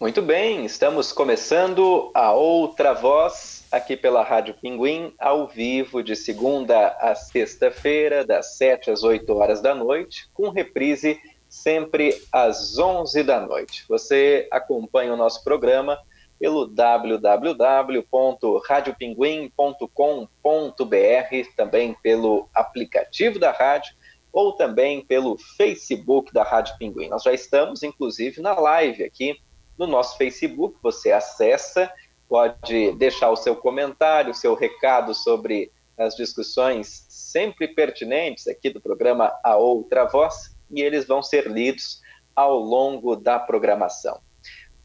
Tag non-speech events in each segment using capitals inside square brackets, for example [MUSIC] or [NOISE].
Muito bem, estamos começando a outra voz aqui pela Rádio Pinguim, ao vivo, de segunda a sexta-feira, das 7 às 8 horas da noite, com reprise sempre às 11 da noite. Você acompanha o nosso programa pelo www.radiopinguim.com.br, também pelo aplicativo da rádio ou também pelo Facebook da Rádio Pinguim. Nós já estamos, inclusive, na live aqui no nosso Facebook. Você acessa, pode deixar o seu comentário, o seu recado sobre as discussões sempre pertinentes aqui do programa A Outra Voz, e eles vão ser lidos ao longo da programação.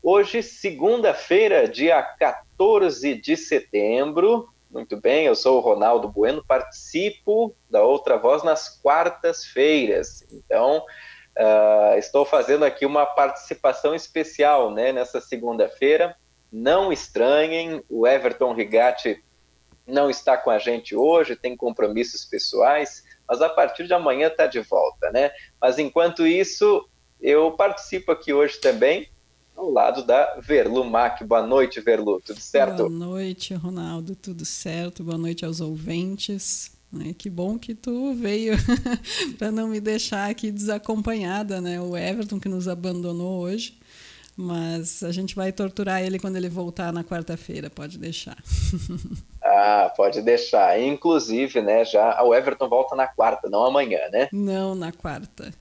Hoje, segunda-feira, dia 14 de setembro. Muito bem, eu sou o Ronaldo Bueno, participo da Outra Voz nas quartas-feiras. Então, Uh, estou fazendo aqui uma participação especial né, nessa segunda-feira. Não estranhem, o Everton Rigatti não está com a gente hoje, tem compromissos pessoais, mas a partir de amanhã está de volta, né? Mas enquanto isso, eu participo aqui hoje também ao lado da Verlu Mac. Boa noite, Verlu, tudo certo? Boa noite, Ronaldo, tudo certo? Boa noite aos ouvintes. Né? Que bom que tu veio [LAUGHS] para não me deixar aqui desacompanhada, né? O Everton que nos abandonou hoje, mas a gente vai torturar ele quando ele voltar na quarta-feira, pode deixar. [LAUGHS] ah, pode deixar. Inclusive, né? Já o Everton volta na quarta, não amanhã, né? Não, na quarta.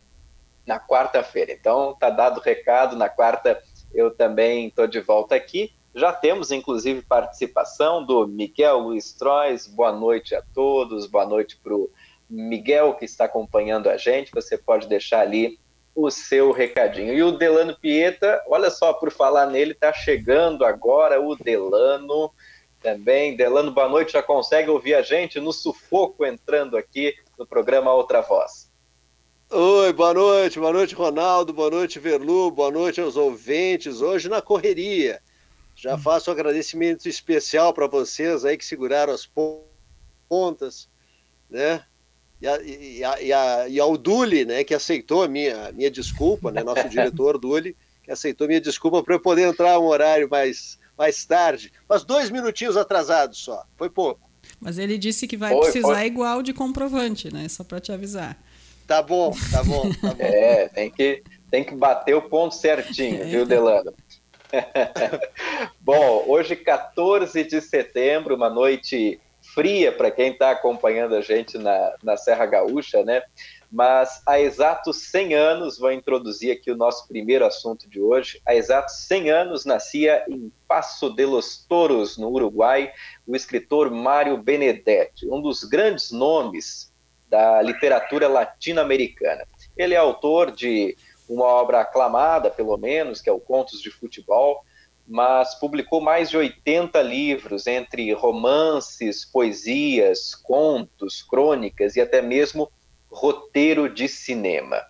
Na quarta-feira. Então tá dado o recado. Na quarta eu também estou de volta aqui. Já temos, inclusive, participação do Miguel Luiz Trois. Boa noite a todos, boa noite para o Miguel que está acompanhando a gente. Você pode deixar ali o seu recadinho. E o Delano Pieta, olha só, por falar nele, está chegando agora o Delano também. Delano, boa noite, já consegue ouvir a gente no sufoco entrando aqui no programa Outra Voz. Oi, boa noite, boa noite, Ronaldo, boa noite, Verlu, boa noite aos ouvintes. Hoje na correria já faço um agradecimento especial para vocês aí que seguraram as pontas, né? E, a, e, a, e, a, e ao Duli, né, que aceitou a minha, minha desculpa, né, nosso [LAUGHS] diretor Duli, que aceitou minha desculpa para eu poder entrar um horário mais, mais tarde, mas dois minutinhos atrasados só, foi pouco. Mas ele disse que vai precisar igual de comprovante, né, só para te avisar. Tá bom, tá bom, tá bom. [LAUGHS] É, tem que, tem que bater o ponto certinho, é. viu, Delano? [LAUGHS] Bom, hoje, 14 de setembro, uma noite fria para quem está acompanhando a gente na, na Serra Gaúcha, né? Mas há exatos 100 anos, vou introduzir aqui o nosso primeiro assunto de hoje. Há exatos 100 anos nascia em Passo de los Toros, no Uruguai, o escritor Mário Benedetti, um dos grandes nomes da literatura latino-americana. Ele é autor de uma obra aclamada, pelo menos, que é o Contos de Futebol, mas publicou mais de 80 livros, entre romances, poesias, contos, crônicas e até mesmo roteiro de cinema.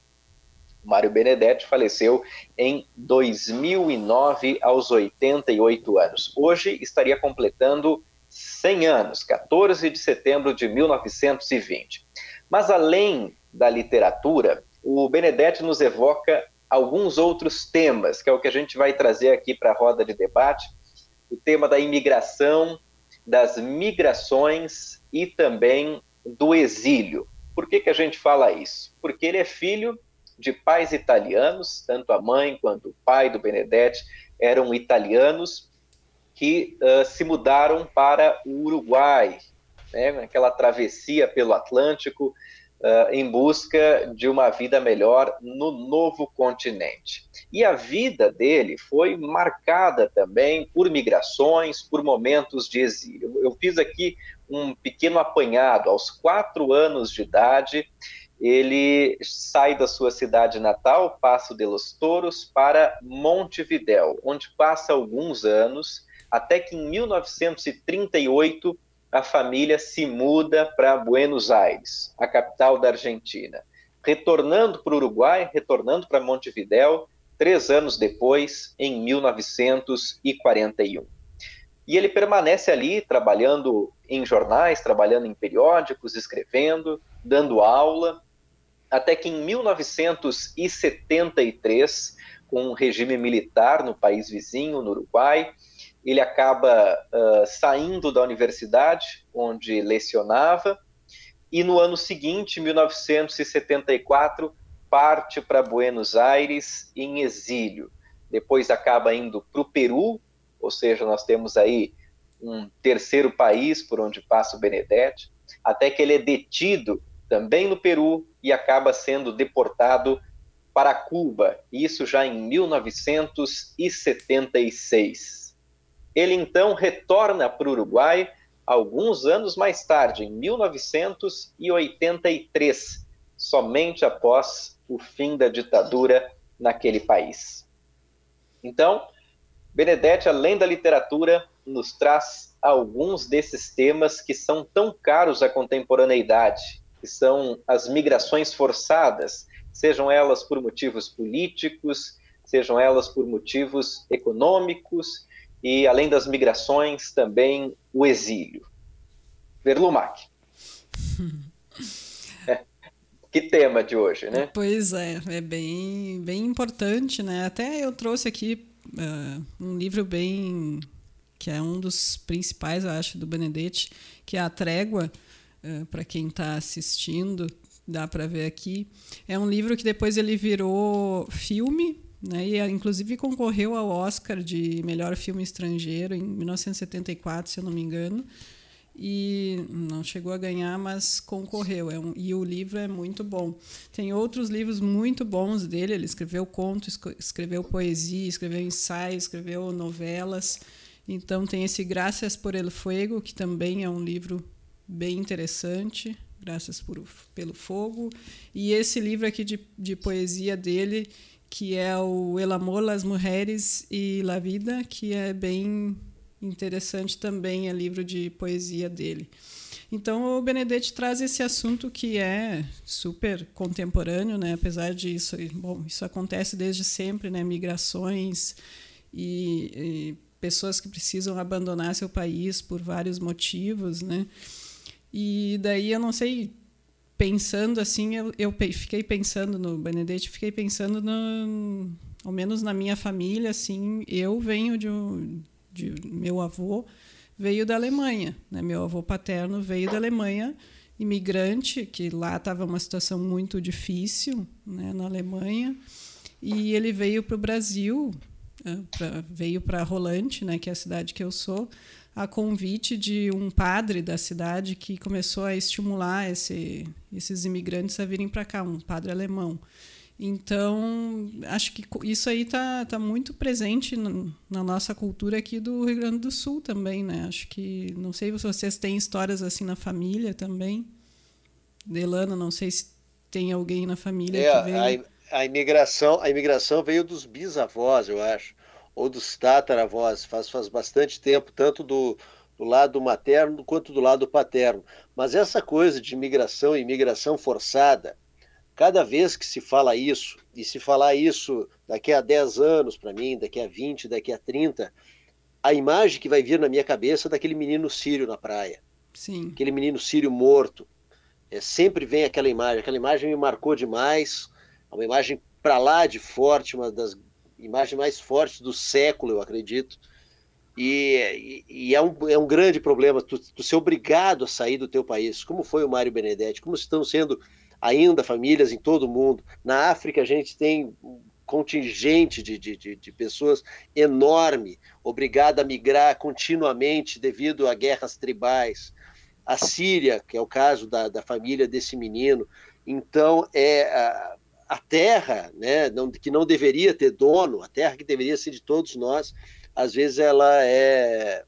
Mário Benedetti faleceu em 2009, aos 88 anos. Hoje estaria completando 100 anos, 14 de setembro de 1920. Mas além da literatura, o Benedetti nos evoca alguns outros temas, que é o que a gente vai trazer aqui para a roda de debate: o tema da imigração, das migrações e também do exílio. Por que, que a gente fala isso? Porque ele é filho de pais italianos, tanto a mãe quanto o pai do Benedetti eram italianos que uh, se mudaram para o Uruguai, né, aquela travessia pelo Atlântico, uh, em busca de uma vida melhor no novo continente. E a vida dele foi marcada também por migrações, por momentos de exílio. Eu fiz aqui um pequeno apanhado. Aos quatro anos de idade, ele sai da sua cidade natal, Passo de los Toros, para Montevidéu, onde passa alguns anos, até que em 1938 a família se muda para Buenos Aires, a capital da Argentina. Retornando para o Uruguai, retornando para Montevidéu, três anos depois, em 1941. E ele permanece ali trabalhando em jornais, trabalhando em periódicos, escrevendo, dando aula, até que em 1973, com um regime militar no país vizinho, no Uruguai. Ele acaba uh, saindo da universidade, onde lecionava, e no ano seguinte, 1974, parte para Buenos Aires em exílio. Depois acaba indo para o Peru, ou seja, nós temos aí um terceiro país por onde passa o Benedetti, até que ele é detido também no Peru e acaba sendo deportado para Cuba, isso já em 1976. Ele então retorna para o Uruguai alguns anos mais tarde, em 1983, somente após o fim da ditadura naquele país. Então, Benedetti, além da literatura, nos traz alguns desses temas que são tão caros à contemporaneidade, que são as migrações forçadas, sejam elas por motivos políticos, sejam elas por motivos econômicos e, além das migrações, também o exílio. Verlumac. [LAUGHS] é, que tema de hoje, né? Pois é, é bem, bem importante, né? Até eu trouxe aqui uh, um livro bem que é um dos principais, eu acho, do Benedetti, que é a Trégua, uh, para quem está assistindo, dá para ver aqui. É um livro que depois ele virou filme, né? E inclusive concorreu ao Oscar de melhor filme estrangeiro em 1974, se eu não me engano. E não chegou a ganhar, mas concorreu. É um, e o livro é muito bom. Tem outros livros muito bons dele. Ele escreveu contos, escreveu poesia, escreveu ensaio, escreveu novelas. Então tem esse Graças por el Fuego, que também é um livro bem interessante. Graças por, pelo Fogo. E esse livro aqui de, de poesia dele, que é o El Amor, las Mujeres e la Vida, que é bem interessante também, é livro de poesia dele. Então, o Benedetti traz esse assunto que é super contemporâneo, né? apesar de isso, bom, isso acontece desde sempre, né? migrações e, e pessoas que precisam abandonar seu país por vários motivos, né? E daí eu não sei, pensando assim, eu, eu fiquei pensando no Benedetti, fiquei pensando no, ao menos na minha família, assim, eu venho de um, de meu avô veio da Alemanha, né? Meu avô paterno veio da Alemanha, imigrante, que lá estava uma situação muito difícil, né, na Alemanha, e ele veio para o Brasil, pra, veio para Rolante, né, que é a cidade que eu sou, a convite de um padre da cidade que começou a estimular esse, esses imigrantes a virem para cá, um padre alemão. Então, acho que isso aí está tá muito presente na nossa cultura aqui do Rio Grande do Sul também, né? Acho que, não sei se vocês têm histórias assim na família também. Delano, não sei se tem alguém na família é, que veio... A, a, imigração, a imigração veio dos bisavós, eu acho ou dos tataravós, faz, faz bastante tempo, tanto do, do lado materno quanto do lado paterno. Mas essa coisa de imigração e imigração forçada, cada vez que se fala isso, e se falar isso daqui a 10 anos para mim, daqui a 20, daqui a 30, a imagem que vai vir na minha cabeça é daquele menino sírio na praia. Sim. Aquele menino sírio morto. É, sempre vem aquela imagem. Aquela imagem me marcou demais. É uma imagem para lá de forte, uma das imagem mais forte do século, eu acredito. E, e, é, um, é um grande problema tu, tu ser obrigado a sair do teu país, como foi o Mário Benedetti, como estão sendo ainda famílias em todo o mundo. Na África a gente tem um contingente de, de, de, de pessoas enorme, obrigada a migrar continuamente devido a guerras tribais. A Síria, que é o caso da, da família desse menino. Então, é, a terra, né, não, que não deveria ter dono, a terra que deveria ser de todos nós, às vezes ela é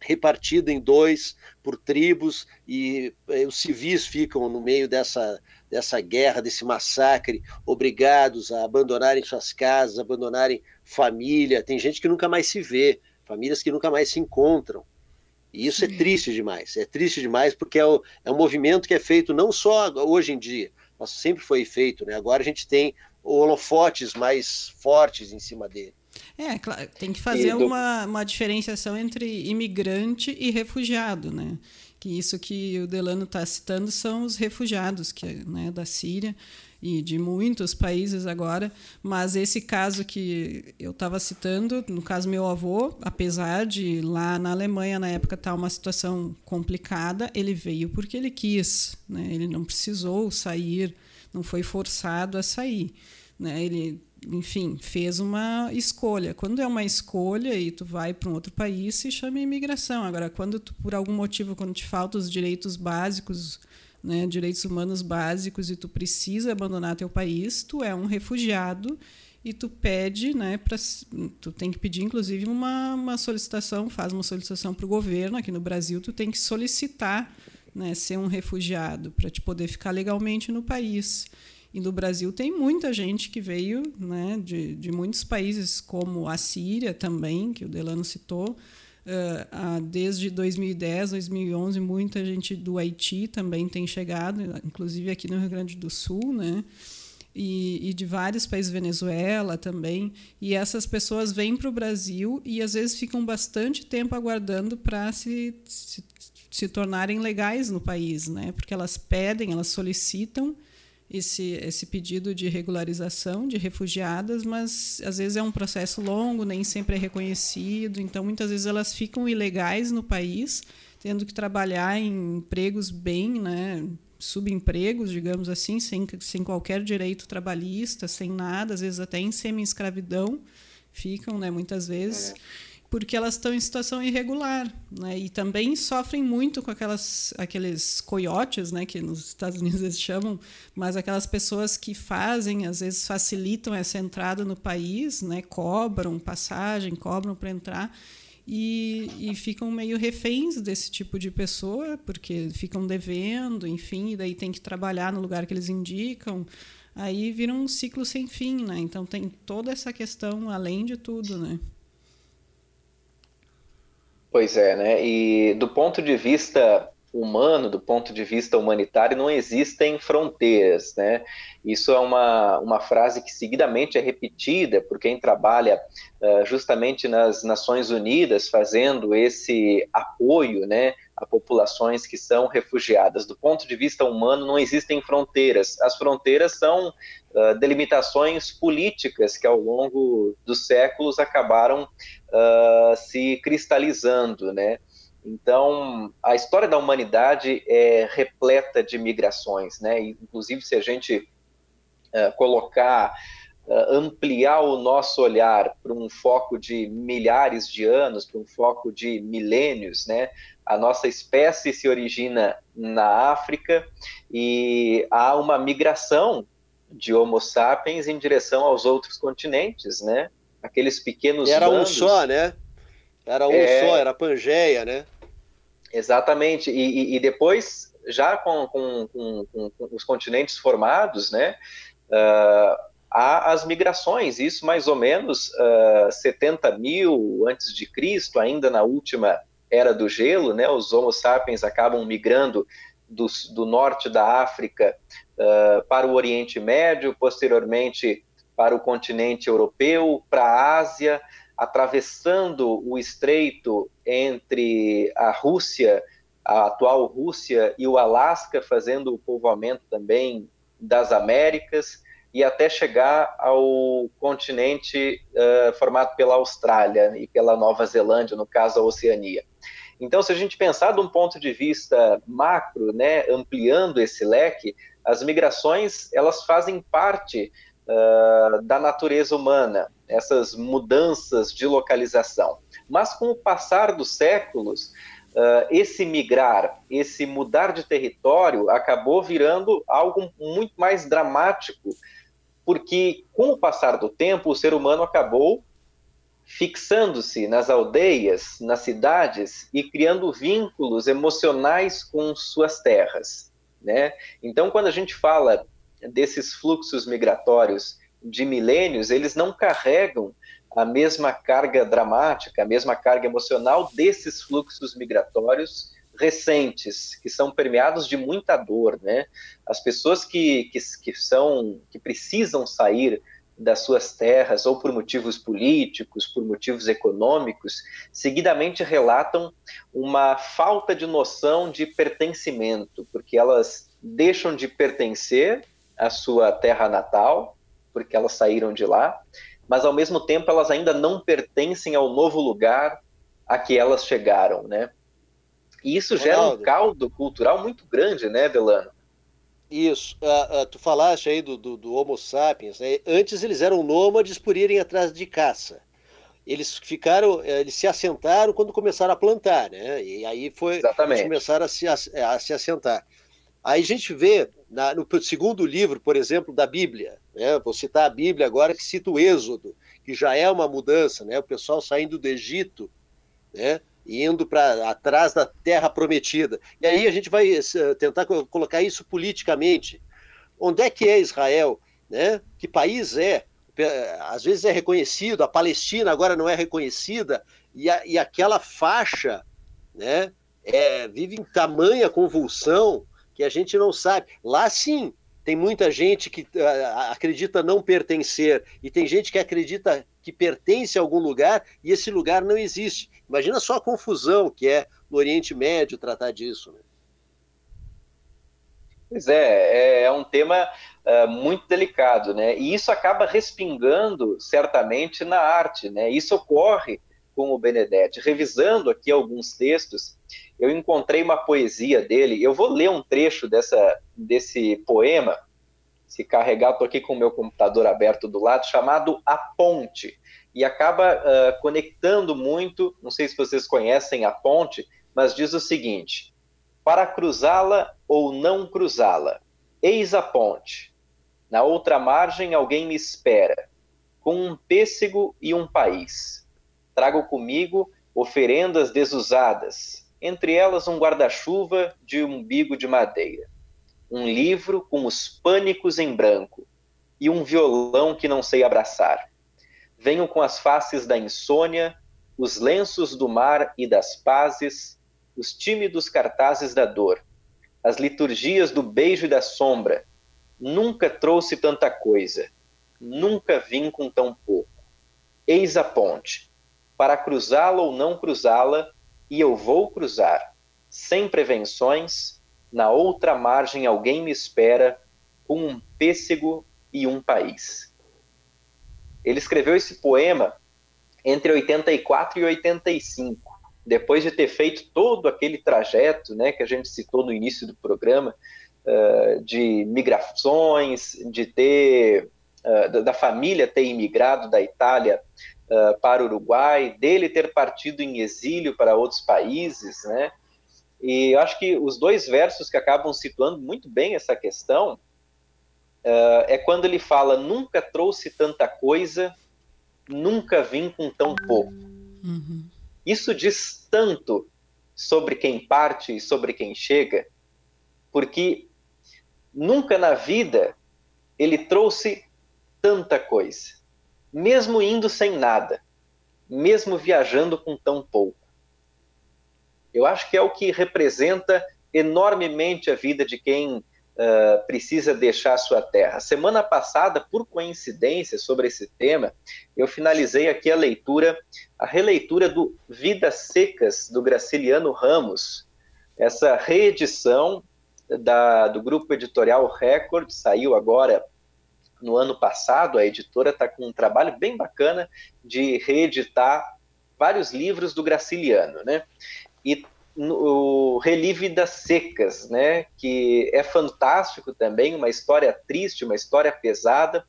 repartida em dois por tribos e, e os civis ficam no meio dessa, dessa guerra, desse massacre, obrigados a abandonarem suas casas, abandonarem família. Tem gente que nunca mais se vê, famílias que nunca mais se encontram. E isso é Sim. é triste demais. É triste demais porque é, o, é um movimento que é feito não só hoje em dia, mas sempre foi feito, né? Agora a gente tem holofotes mais fortes em cima dele. É, claro, tem que fazer do... uma, uma diferenciação entre imigrante e refugiado, né? Que isso que o Delano está citando são os refugiados que, né, da Síria. E de muitos países agora, mas esse caso que eu estava citando, no caso meu avô, apesar de lá na Alemanha na época estar tá uma situação complicada, ele veio porque ele quis, né? Ele não precisou sair, não foi forçado a sair, né? Ele enfim, fez uma escolha. Quando é uma escolha e tu vai para um outro país, se chama imigração. Agora, quando tu, por algum motivo, quando te faltam os direitos básicos, né, direitos humanos básicos e tu precisa abandonar teu país, tu é um refugiado e tu pede, né, pra, tu tem que pedir inclusive uma, uma solicitação, faz uma solicitação para o governo aqui no Brasil, tu tem que solicitar, né, ser um refugiado para te poder ficar legalmente no país. E no Brasil tem muita gente que veio né, de, de muitos países, como a Síria também, que o Delano citou. Uh, desde 2010, 2011, muita gente do Haiti também tem chegado, inclusive aqui no Rio Grande do Sul, né? E, e, de vários países, Venezuela também. E essas pessoas vêm para o Brasil e às vezes ficam bastante tempo aguardando para se, se, se tornarem legais no país, né? Porque elas pedem, elas solicitam esse, esse pedido de regularização de refugiadas, mas às vezes é um processo longo, nem sempre é reconhecido, então muitas vezes elas ficam ilegais no país, tendo que trabalhar em empregos bem, né, subempregos, digamos assim, sem, sem qualquer direito trabalhista, sem nada, às vezes até em semi-escravidão ficam, né, muitas vezes. É porque elas estão em situação irregular, né? E também sofrem muito com aquelas aqueles coiotes, né, que nos Estados Unidos eles chamam, mas aquelas pessoas que fazem, às vezes facilitam essa entrada no país, né, cobram passagem, cobram para entrar e, e ficam meio reféns desse tipo de pessoa, porque ficam devendo, enfim, e daí tem que trabalhar no lugar que eles indicam. Aí vira um ciclo sem fim, né? Então tem toda essa questão além de tudo, né? Pois é, né? E do ponto de vista humano, do ponto de vista humanitário, não existem fronteiras, né? Isso é uma, uma frase que seguidamente é repetida por quem trabalha uh, justamente nas Nações Unidas, fazendo esse apoio, né, a populações que são refugiadas. Do ponto de vista humano, não existem fronteiras. As fronteiras são uh, delimitações políticas que, ao longo dos séculos, acabaram uh, se cristalizando, né? Então, a história da humanidade é repleta de migrações, né? Inclusive, se a gente uh, colocar, ampliar o nosso olhar para um foco de milhares de anos, para um foco de milênios, né? A nossa espécie se origina na África e há uma migração de Homo sapiens em direção aos outros continentes, né? Aqueles pequenos Era bandos. um só, né? Era um é... só, era Pangeia, né? Exatamente. E, e, e depois, já com, com, com, com, os continentes formados, né? Uh, há as migrações, isso mais ou menos uh, ah, 70 mil antes de Cristo, ainda na última era do gelo, né? Os Homo sapiens acabam migrando do, do norte da África uh, para o Oriente Médio, posteriormente para o continente europeu, para a Ásia, atravessando o estreito entre a Rússia, a atual Rússia e o Alasca, fazendo o povoamento também das Américas e até chegar ao continente uh, formado pela Austrália e pela Nova Zelândia, no caso a Oceania. Então, se a gente pensar de um ponto de vista macro, né, ampliando esse leque, as migrações elas fazem parte uh, da natureza humana, essas mudanças de localização. Mas com o passar dos séculos, uh, esse migrar, esse mudar de território acabou virando algo muito mais dramático, porque com o passar do tempo, o ser humano acabou fixando-se nas aldeias, nas cidades e criando vínculos emocionais com suas terras. Né? Então, quando a gente fala desses fluxos migratórios de milênios, eles não carregam a mesma carga dramática, a mesma carga emocional desses fluxos migratórios recentes, que são permeados de muita dor, né? As pessoas que, que, que são, que precisam sair das suas terras, ou por motivos políticos, por motivos econômicos, seguidamente relatam uma falta de noção de pertencimento, porque elas deixam de pertencer a sua terra natal, porque elas saíram de lá, mas ao mesmo tempo elas ainda não pertencem ao novo lugar a que elas chegaram, né? E isso gera Ronaldo. um caldo cultural muito grande, né, Delano? Isso. Uh, uh, tu falaste aí do, do, do Homo sapiens. Né? Antes eles eram nômades por irem atrás de caça. Eles ficaram, eh, eles se assentaram quando começaram a plantar, né? E aí foi Exatamente. eles começaram a se, a, a se assentar. Aí a gente vê na, no segundo livro, por exemplo, da Bíblia, né? Vou citar a Bíblia agora que cita o Êxodo, que já é uma mudança, né? O pessoal saindo do Egito, né? Indo para atrás da terra prometida. E aí a gente vai eh, tentar colocar isso politicamente. Onde é que é Israel? Né? Que país é? Às vezes é reconhecido, a Palestina agora não é reconhecida, e, a, e aquela faixa né, é, vive em tamanha convulsão que a gente não sabe. Lá sim, tem muita gente que uh, acredita não pertencer, e tem gente que acredita que pertence a algum lugar e esse lugar não existe. Imagina só a confusão que é no Oriente Médio tratar disso. Né? Pois é, é, é um tema uh, muito delicado, né? E isso acaba respingando certamente na arte, né? Isso ocorre com o Benedetti. Revisando aqui alguns textos, eu encontrei uma poesia dele. Eu vou ler um trecho dessa, desse poema. Se carregar, estou aqui com o meu computador aberto do lado, chamado A Ponte e acaba uh, conectando muito. Não sei se vocês conhecem a ponte, mas diz o seguinte: para cruzá-la ou não cruzá-la, eis a ponte. Na outra margem alguém me espera, com um pêssego e um país. Trago comigo oferendas desusadas, entre elas um guarda-chuva de umbigo de madeira, um livro com os pânicos em branco e um violão que não sei abraçar venho com as faces da insônia, os lenços do mar e das pazes, os tímidos cartazes da dor, as liturgias do beijo e da sombra. Nunca trouxe tanta coisa, nunca vim com tão pouco. Eis a ponte, para cruzá-la ou não cruzá-la, e eu vou cruzar, sem prevenções, na outra margem alguém me espera, com um pêssego e um país. Ele escreveu esse poema entre 84 e 85, depois de ter feito todo aquele trajeto, né, que a gente citou no início do programa, uh, de migrações, de ter uh, da família ter imigrado da Itália uh, para o Uruguai, dele ter partido em exílio para outros países, né? E eu acho que os dois versos que acabam situando muito bem essa questão uh, é quando ele fala: nunca trouxe tanta coisa, nunca vim com tão pouco. Uhum. Isso diz tanto sobre quem parte e sobre quem chega, porque nunca na vida ele trouxe tanta coisa, mesmo indo sem nada, mesmo viajando com tão pouco. Eu acho que é o que representa enormemente a vida de quem uh, precisa deixar sua terra. Semana passada, por coincidência, sobre esse tema, eu finalizei aqui a leitura, a releitura do Vidas Secas, do Graciliano Ramos. Essa reedição da, do grupo editorial Record saiu agora no ano passado. A editora está com um trabalho bem bacana de reeditar vários livros do Graciliano, né? E o Relive das Secas, né, que é fantástico também, uma história triste, uma história pesada,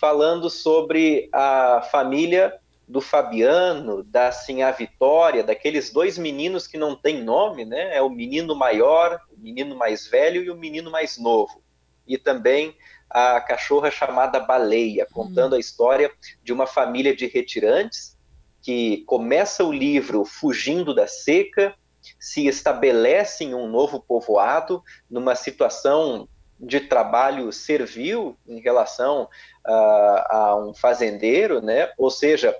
falando sobre a família do Fabiano, da Sinhá Vitória, daqueles dois meninos que não têm nome, né? É o menino maior, o menino mais velho e o menino mais novo. E também a cachorra chamada Baleia, contando hum. a história de uma família de retirantes que começa o livro fugindo da seca, se estabelece em um novo povoado, numa situação de trabalho servil em relação uh, a um fazendeiro, né? ou seja,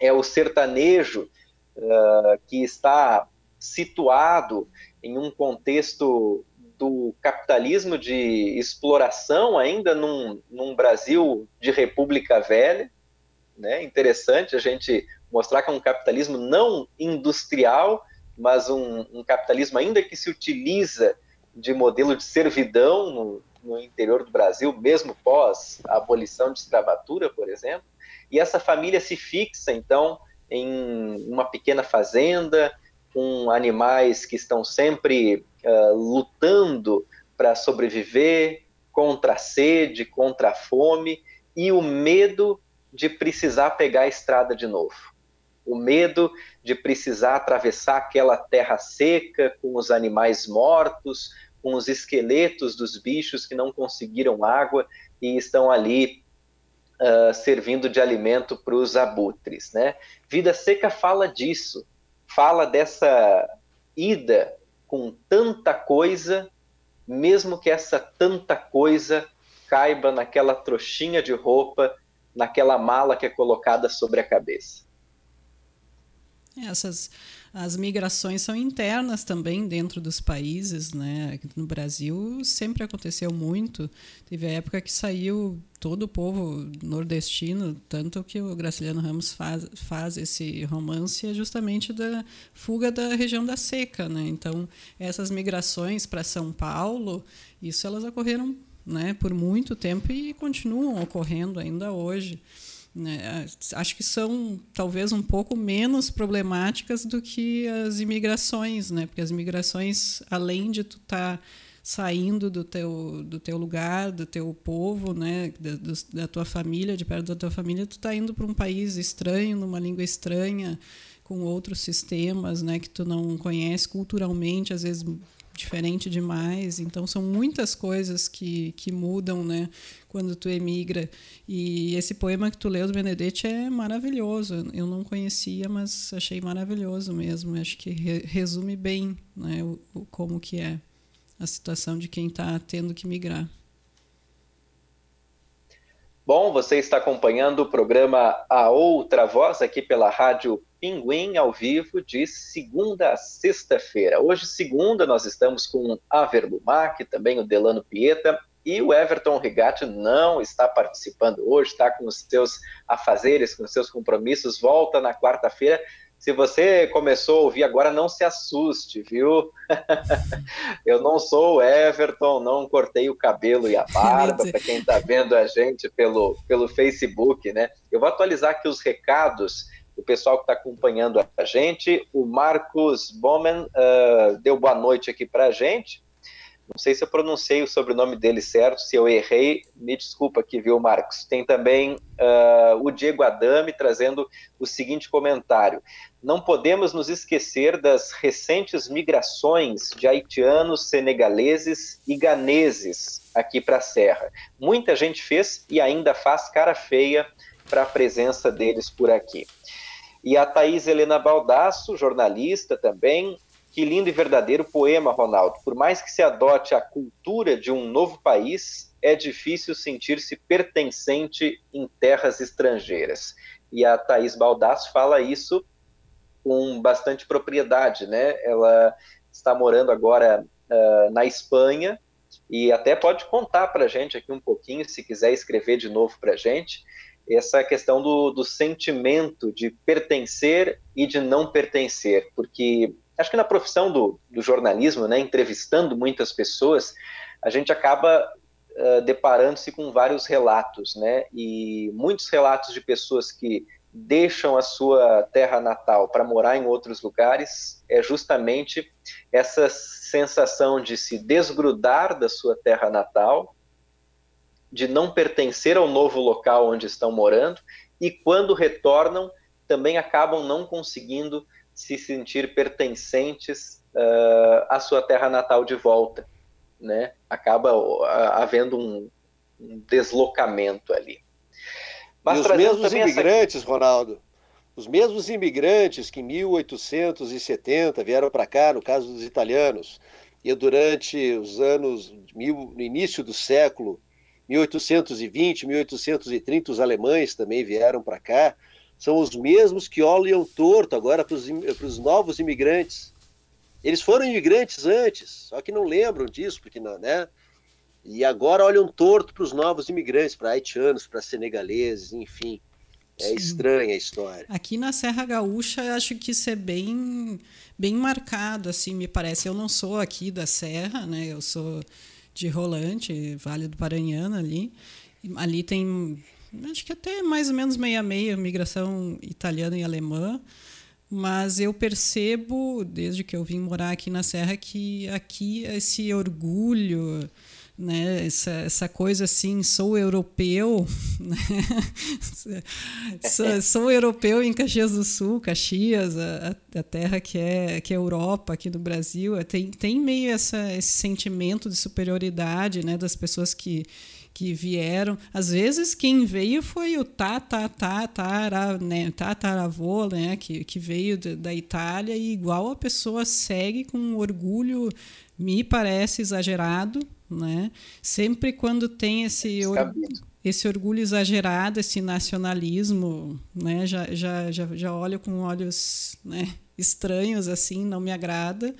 é o sertanejo uh, que está situado em um contexto do capitalismo de exploração ainda num, num Brasil de república velha, né? Interessante a gente mostrar que é um capitalismo não industrial, mas um, um, capitalismo ainda que se utiliza de modelo de servidão no, no interior do Brasil, mesmo pós a abolição de escravatura, por exemplo, e essa família se fixa, então, em uma pequena fazenda, com animais que estão sempre uh, lutando para sobreviver contra a sede, contra a fome, e o medo de precisar pegar a estrada de novo. O medo de precisar atravessar aquela terra seca com os animais mortos, com os esqueletos dos bichos que não conseguiram água e estão ali uh, servindo de alimento para os abutres. Né? Vida Seca fala disso, fala dessa ida com tanta coisa, mesmo que essa tanta coisa caiba naquela trouxinha de roupa, naquela mala que é colocada sobre a cabeça. Essas as migrações são internas também dentro dos países, né? No Brasil sempre aconteceu muito. Teve a época que saiu todo o povo nordestino, tanto que o Graciliano Ramos faz, faz esse romance é justamente da fuga da região da seca, né? Então, essas migrações para São Paulo, isso elas ocorreram, né, por muito tempo e continuam ocorrendo ainda hoje. Né? Acho que são talvez um pouco menos problemáticas do que as imigrações, né? Porque as imigrações, além de tu estar tá saindo do teu, do teu lugar, do teu povo, né? Da, do, da tua família, de perto da tua família, tu está indo para um país estranho, numa língua estranha, com outros sistemas, né? Que tu não conhece culturalmente, às vezes diferente demais. Então são muitas coisas que, que mudam, né, quando tu emigra. E esse poema que tu leu do Benedetti é maravilhoso. Eu não conhecia, mas achei maravilhoso mesmo. Acho que re resume bem, né, o, o, como que é a situação de quem está tendo que migrar. Bom, você está acompanhando o programa A Outra Voz aqui pela Rádio Pinguim ao vivo de segunda a sexta-feira. Hoje, segunda, nós estamos com Aver Lumac, também o Delano Pieta, e o Everton Rigatti não está participando hoje, está com os seus afazeres, com os seus compromissos, volta na quarta-feira. Se você começou a ouvir agora, não se assuste, viu? [LAUGHS] eu não sou o Everton, não cortei o cabelo e a barba, para quem está vendo a gente pelo, pelo Facebook, né? Eu vou atualizar aqui os recados o pessoal que está acompanhando a gente. O Marcos Bomen uh, deu boa noite aqui para a gente. Não sei se eu pronunciei o sobrenome dele certo, se eu errei, me desculpa aqui, viu, Marcos? Tem também uh, o Diego Adame trazendo o seguinte comentário: Não podemos nos esquecer das recentes migrações de haitianos, senegaleses e ganeses aqui para a Serra. Muita gente fez e ainda faz cara feia para a presença deles por aqui. E a Thaís Helena Baldasso, jornalista também, que lindo e verdadeiro poema, Ronaldo. Por mais que se adote a cultura de um novo país, é difícil sentir-se pertencente em terras estrangeiras. E a Thaís Baldasso fala isso com bastante propriedade, né? Ela está morando agora uh, na Espanha e até pode contar para a gente aqui um pouquinho, se quiser escrever de novo para a gente, essa questão do, do sentimento de pertencer e de não pertencer, porque acho que na profissão do, do jornalismo, né, entrevistando muitas pessoas, a gente acaba uh, deparando-se com vários relatos, né, e muitos relatos de pessoas que deixam a sua terra natal para morar em outros lugares é justamente essa sensação de se desgrudar da sua terra natal, de não pertencer ao novo local onde estão morando e quando retornam também acabam não conseguindo se sentir pertencentes uh, à sua terra natal de volta, né? Acaba uh, havendo um, um, deslocamento ali. Mas e os mesmos imigrantes, essa... Ronaldo, os mesmos imigrantes que em 1870 vieram para cá, no caso dos italianos, e durante os anos, mil, no início do século 1820, 1830, os alemães também vieram para cá, são os mesmos que olham torto agora para os novos imigrantes. Eles foram imigrantes antes, só que não lembram disso, porque não, né? E agora olham torto para os novos imigrantes, para haitianos, para senegaleses, enfim. É estranha a história. Aqui na Serra Gaúcha, acho que isso é bem, bem marcado, assim, me parece. Eu não sou aqui da Serra, né? Eu sou de Rolante, Vale do Paranhana ali. Ali tem, acho que até mais ou menos meia-meia, migração italiana e alemã. Mas eu percebo, desde que eu vim morar aqui na Serra, que aqui esse orgulho, né? essa, essa coisa assim, sou europeu, [LAUGHS] né? sou, sou, europeu em Caxias do Sul, Caxias, a, a, terra que é, que é Europa aqui no Brasil, tem, tem meio essa, esse sentimento de superioridade né? das pessoas que que vieram. Às vezes quem veio foi o tatatatara, né, tataravô, né, que, que veio da Itália e igual a pessoa segue com orgulho, me parece exagerado, né? Sempre quando tem esse esse orgulho exagerado, esse nacionalismo, né, já já já, já olho com olhos, né, estranhos assim, não me agrada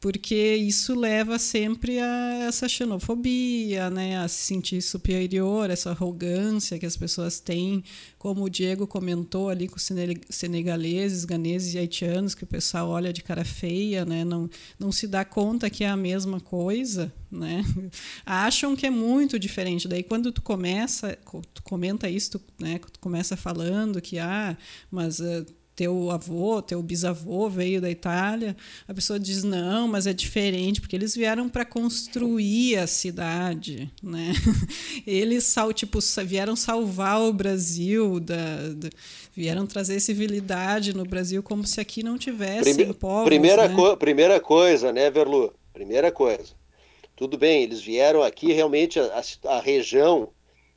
porque isso leva sempre a essa xenofobia, né, a se sentir superior, essa arrogância que as pessoas têm, como o Diego comentou ali com os senegaleses, ganeses e haitianos, que o pessoal olha de cara feia, né, não, não se dá conta que é a mesma coisa, né, [LAUGHS] acham que é muito diferente. Daí quando tu começa, tu comenta isso, tu, né, tu começa falando que ah, mas uh, teu avô, teu bisavô veio da Itália, a pessoa diz não, mas é diferente porque eles vieram para construir a cidade, né? [LAUGHS] Eles sal, tipo, vieram salvar o Brasil da, da, vieram trazer civilidade no Brasil como se aqui não tivessem Prime, povos. Primeira, né? co primeira coisa, né, Verlu? Primeira coisa. Tudo bem, eles vieram aqui realmente a, a, a região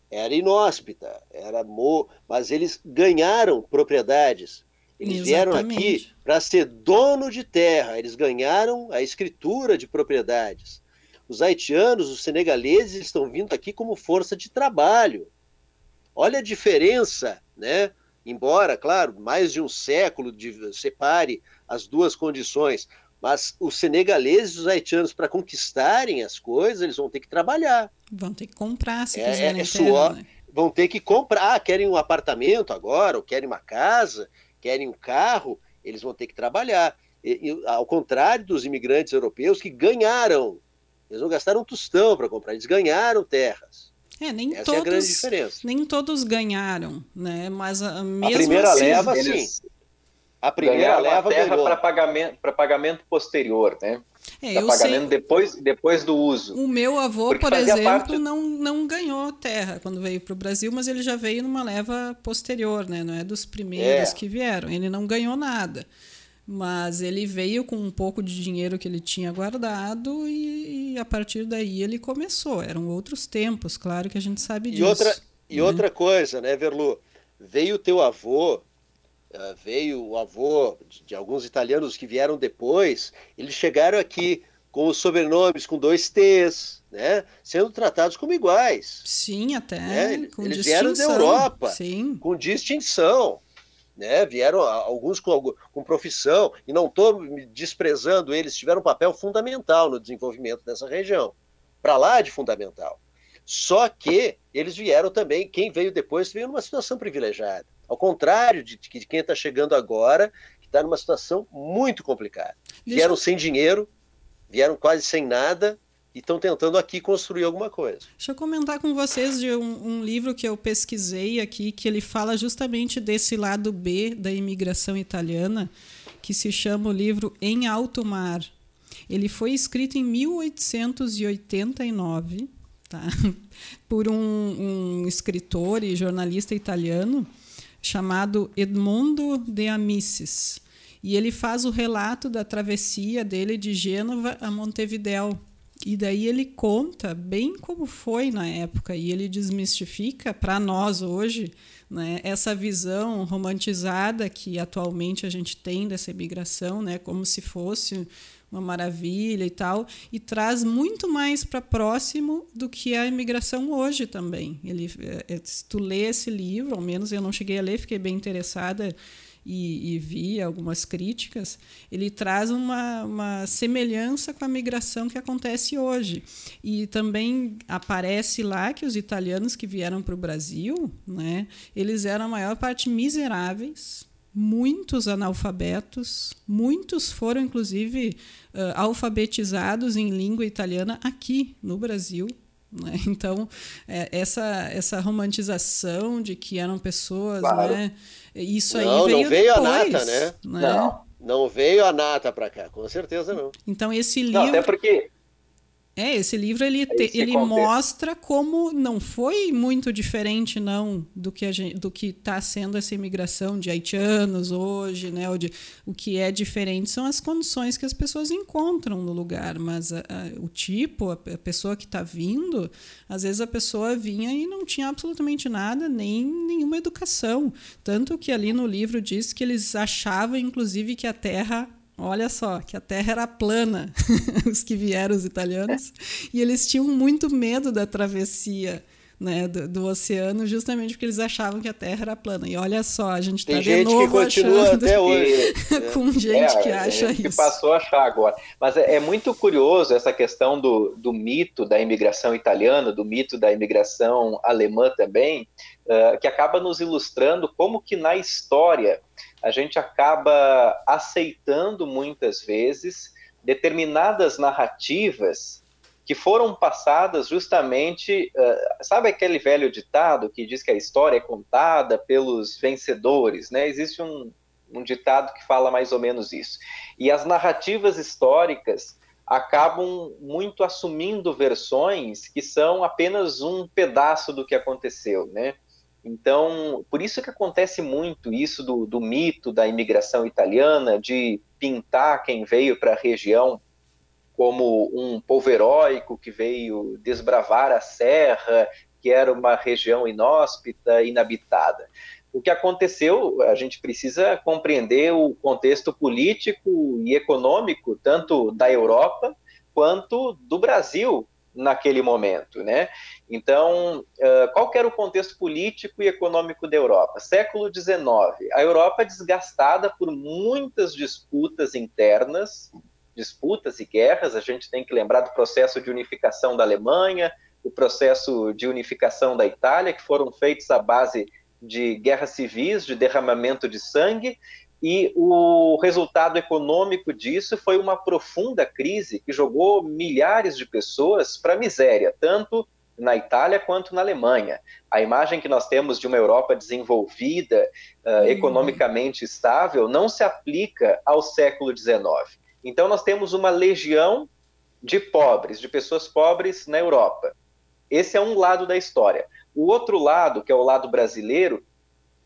era inóspita, era mo... mas eles ganharam propriedades eles Exatamente. vieram aqui para ser dono de terra, eles ganharam a escritura de propriedades. Os haitianos, os senegaleses estão vindo aqui como força de trabalho. Olha a diferença, né? Embora, claro, mais de um século de, separe as duas condições, mas os senegaleses e os haitianos, para conquistarem as coisas, eles vão ter que trabalhar. Vão ter que comprar, se é, quiserem. É, suor, né? Vão ter que comprar. Ah, querem um apartamento agora, ou querem uma casa querem um carro, eles vão ter que trabalhar. E, e, ao contrário dos imigrantes europeus que ganharam, eles não gastaram um tostão para comprar, eles ganharam terras. É, nem Essa todos, é a grande diferença. Nem todos ganharam, né? Mas a, mesmo a primeira assim, leva, eles... sim. A primeira leva a terra para pagamento, pagamento posterior, né? É, eu pagamento sei... depois, depois do uso. O meu avô, Porque por exemplo, parte... não, não ganhou terra quando veio para o Brasil, mas ele já veio numa leva posterior, né? Não é dos primeiros é. que vieram. Ele não ganhou nada. Mas ele veio com um pouco de dinheiro que ele tinha guardado e, e a partir daí ele começou. Eram outros tempos, claro que a gente sabe disso. E outra, e né? outra coisa, né, Verlu? Veio teu avô Uh, veio o avô de, de, alguns italianos que vieram depois, eles chegaram aqui com os sobrenomes com dois T's, né, sendo tratados como iguais. Sim, até. Né? eles vieram da Europa Sim. com distinção. Né? Vieram alguns com, com profissão, e não estou desprezando eles, tiveram um papel fundamental no desenvolvimento dessa região. Para lá de fundamental. Só que eles vieram também, quem veio depois veio numa situação privilegiada. Ao contrário de, de quem está chegando agora, que está numa situação muito complicada. Deixa vieram sem dinheiro, vieram quase sem nada e estão tentando aqui construir alguma coisa. Deixa eu comentar com vocês de um, um, livro que eu pesquisei aqui, que ele fala justamente desse lado B da imigração italiana, que se chama o livro Em Alto Mar. Ele foi escrito em 1889 tá? [LAUGHS] por um, um escritor e jornalista italiano chamado Edmondo de Amicis. E ele faz o relato da travessia dele de Gênova a Montevidéu. E daí ele conta bem como foi na época e ele desmistifica para nós hoje né, essa visão romantizada que atualmente a gente tem dessa imigração, né, como se fosse uma maravilha e tal, e traz muito mais para próximo do que a imigração hoje também. Ele, é, se tu lê esse livro, ao menos eu não cheguei a ler, fiquei bem interessada e, e vi algumas críticas, ele traz uma, uma semelhança com a migração que acontece hoje. E também aparece lá que os italianos que vieram para o Brasil, né, eles eram a maior parte miseráveis, muitos analfabetos, muitos foram inclusive uh, alfabetizados em língua italiana aqui no Brasil. Né? Então, é, essa, essa romantização de que eram pessoas, Claro. né? isso aí Não, veio não veio a depois. nata, né? Não. Não veio a nata para cá, com certeza não. Então, esse Não, livro. até porque É, esse livro ele, te- esse ele contexto. mostra como não foi muito diferente não do que a gente, do que está sendo essa imigração de haitianos hoje, né? O, de, o que é diferente são as condições que as pessoas encontram no lugar, mas a- a- o tipo, a, a pessoa que está vindo, às vezes a pessoa vinha e não tinha absolutamente nada, nem nenhuma educação, tanto que ali no livro diz que eles achavam inclusive que a Terra Olha só, que a Terra era plana, [LAUGHS] os que vieram, os italianos, e eles tinham muito medo da travessia né, do, do oceano, justamente porque eles achavam que a Terra era plana. E olha só, a gente está de gente que novo continua achando até hoje. [LAUGHS] com gente que é, acha gente que isso. passou a achar agora. Mas é, é muito curioso essa questão do, do mito da imigração italiana, do mito da imigração alemã também, uh, que acaba nos ilustrando como que na história a gente acaba aceitando muitas vezes determinadas narrativas que foram passadas justamente, uh, sabe aquele velho ditado que diz que a história é contada pelos vencedores, né? Existe um, um ditado que fala mais ou menos isso. E as narrativas históricas acabam muito assumindo versões que são apenas um pedaço do que aconteceu, né? Então, por isso que acontece muito isso do, do mito da imigração italiana, de pintar quem veio para a região como um povo heróico que veio desbravar a serra, que era uma região inóspita, inabitada. O que aconteceu, a gente precisa compreender o contexto político e econômico, tanto da Europa quanto do Brasil naquele momento, né? Então, qual era o contexto político e econômico da Europa? Século XIX, a Europa desgastada por muitas disputas internas, disputas e guerras. A gente tem que lembrar do processo de unificação da Alemanha, o processo de unificação da Itália, que foram feitos à base de guerras civis, de derramamento de sangue, e o resultado econômico disso foi uma profunda crise que jogou milhares de pessoas para a miséria, tanto na Itália quanto na Alemanha. A imagem que nós temos de uma Europa desenvolvida, uh, economicamente estável, não se aplica ao século XIX. Então, nós temos uma legião de pobres, de pessoas pobres na Europa. Esse é um lado da história. O outro lado, que é o lado brasileiro,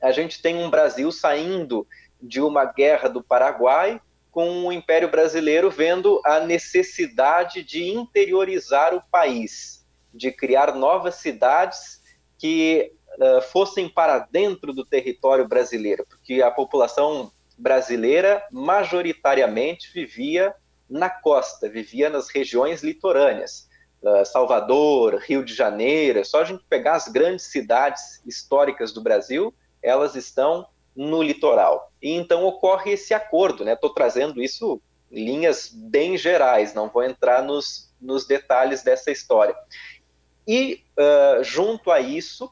a gente tem um Brasil saindo de uma guerra do Paraguai, com o Império Brasileiro vendo a necessidade de interiorizar o país, de criar novas cidades que uh, fossem para dentro do território brasileiro, porque a população brasileira majoritariamente vivia na costa, vivia nas regiões litorâneas. Uh, Salvador, Rio de Janeiro, é só a gente pegar as grandes cidades históricas do Brasil, elas estão no litoral. E então ocorre esse acordo, né? Estou trazendo isso linhas bem gerais, não vou entrar nos, nos detalhes dessa história. E uh, junto a isso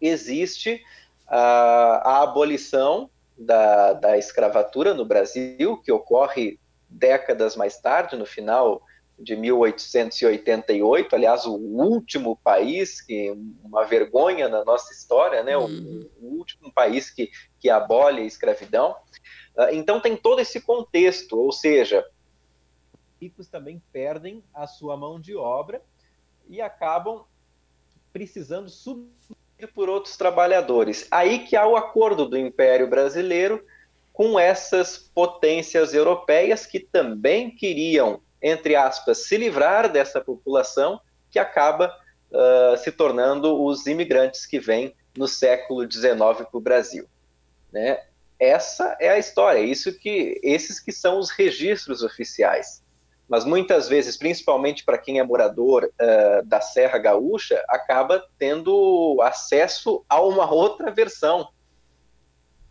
existe uh, a abolição da, da escravatura no Brasil, que ocorre décadas mais tarde, no final de 1888, aliás, o último país, que uma vergonha na nossa história, né? Uhum. O, o, último país que, que abole a escravidão. Uh, então tem todo esse contexto, ou seja, ricos também perdem a sua mão de obra e acabam precisando subir por outros trabalhadores. Aí que há o acordo do Império Brasileiro com essas potências europeias que também queriam entre aspas, se livrar dessa população que acaba uh, se tornando os imigrantes que vêm no século XIX para o Brasil. Né? Essa é a história, isso que esses que são os registros oficiais. Mas muitas vezes, principalmente para quem é morador uh, da Serra Gaúcha, acaba tendo acesso a uma outra versão,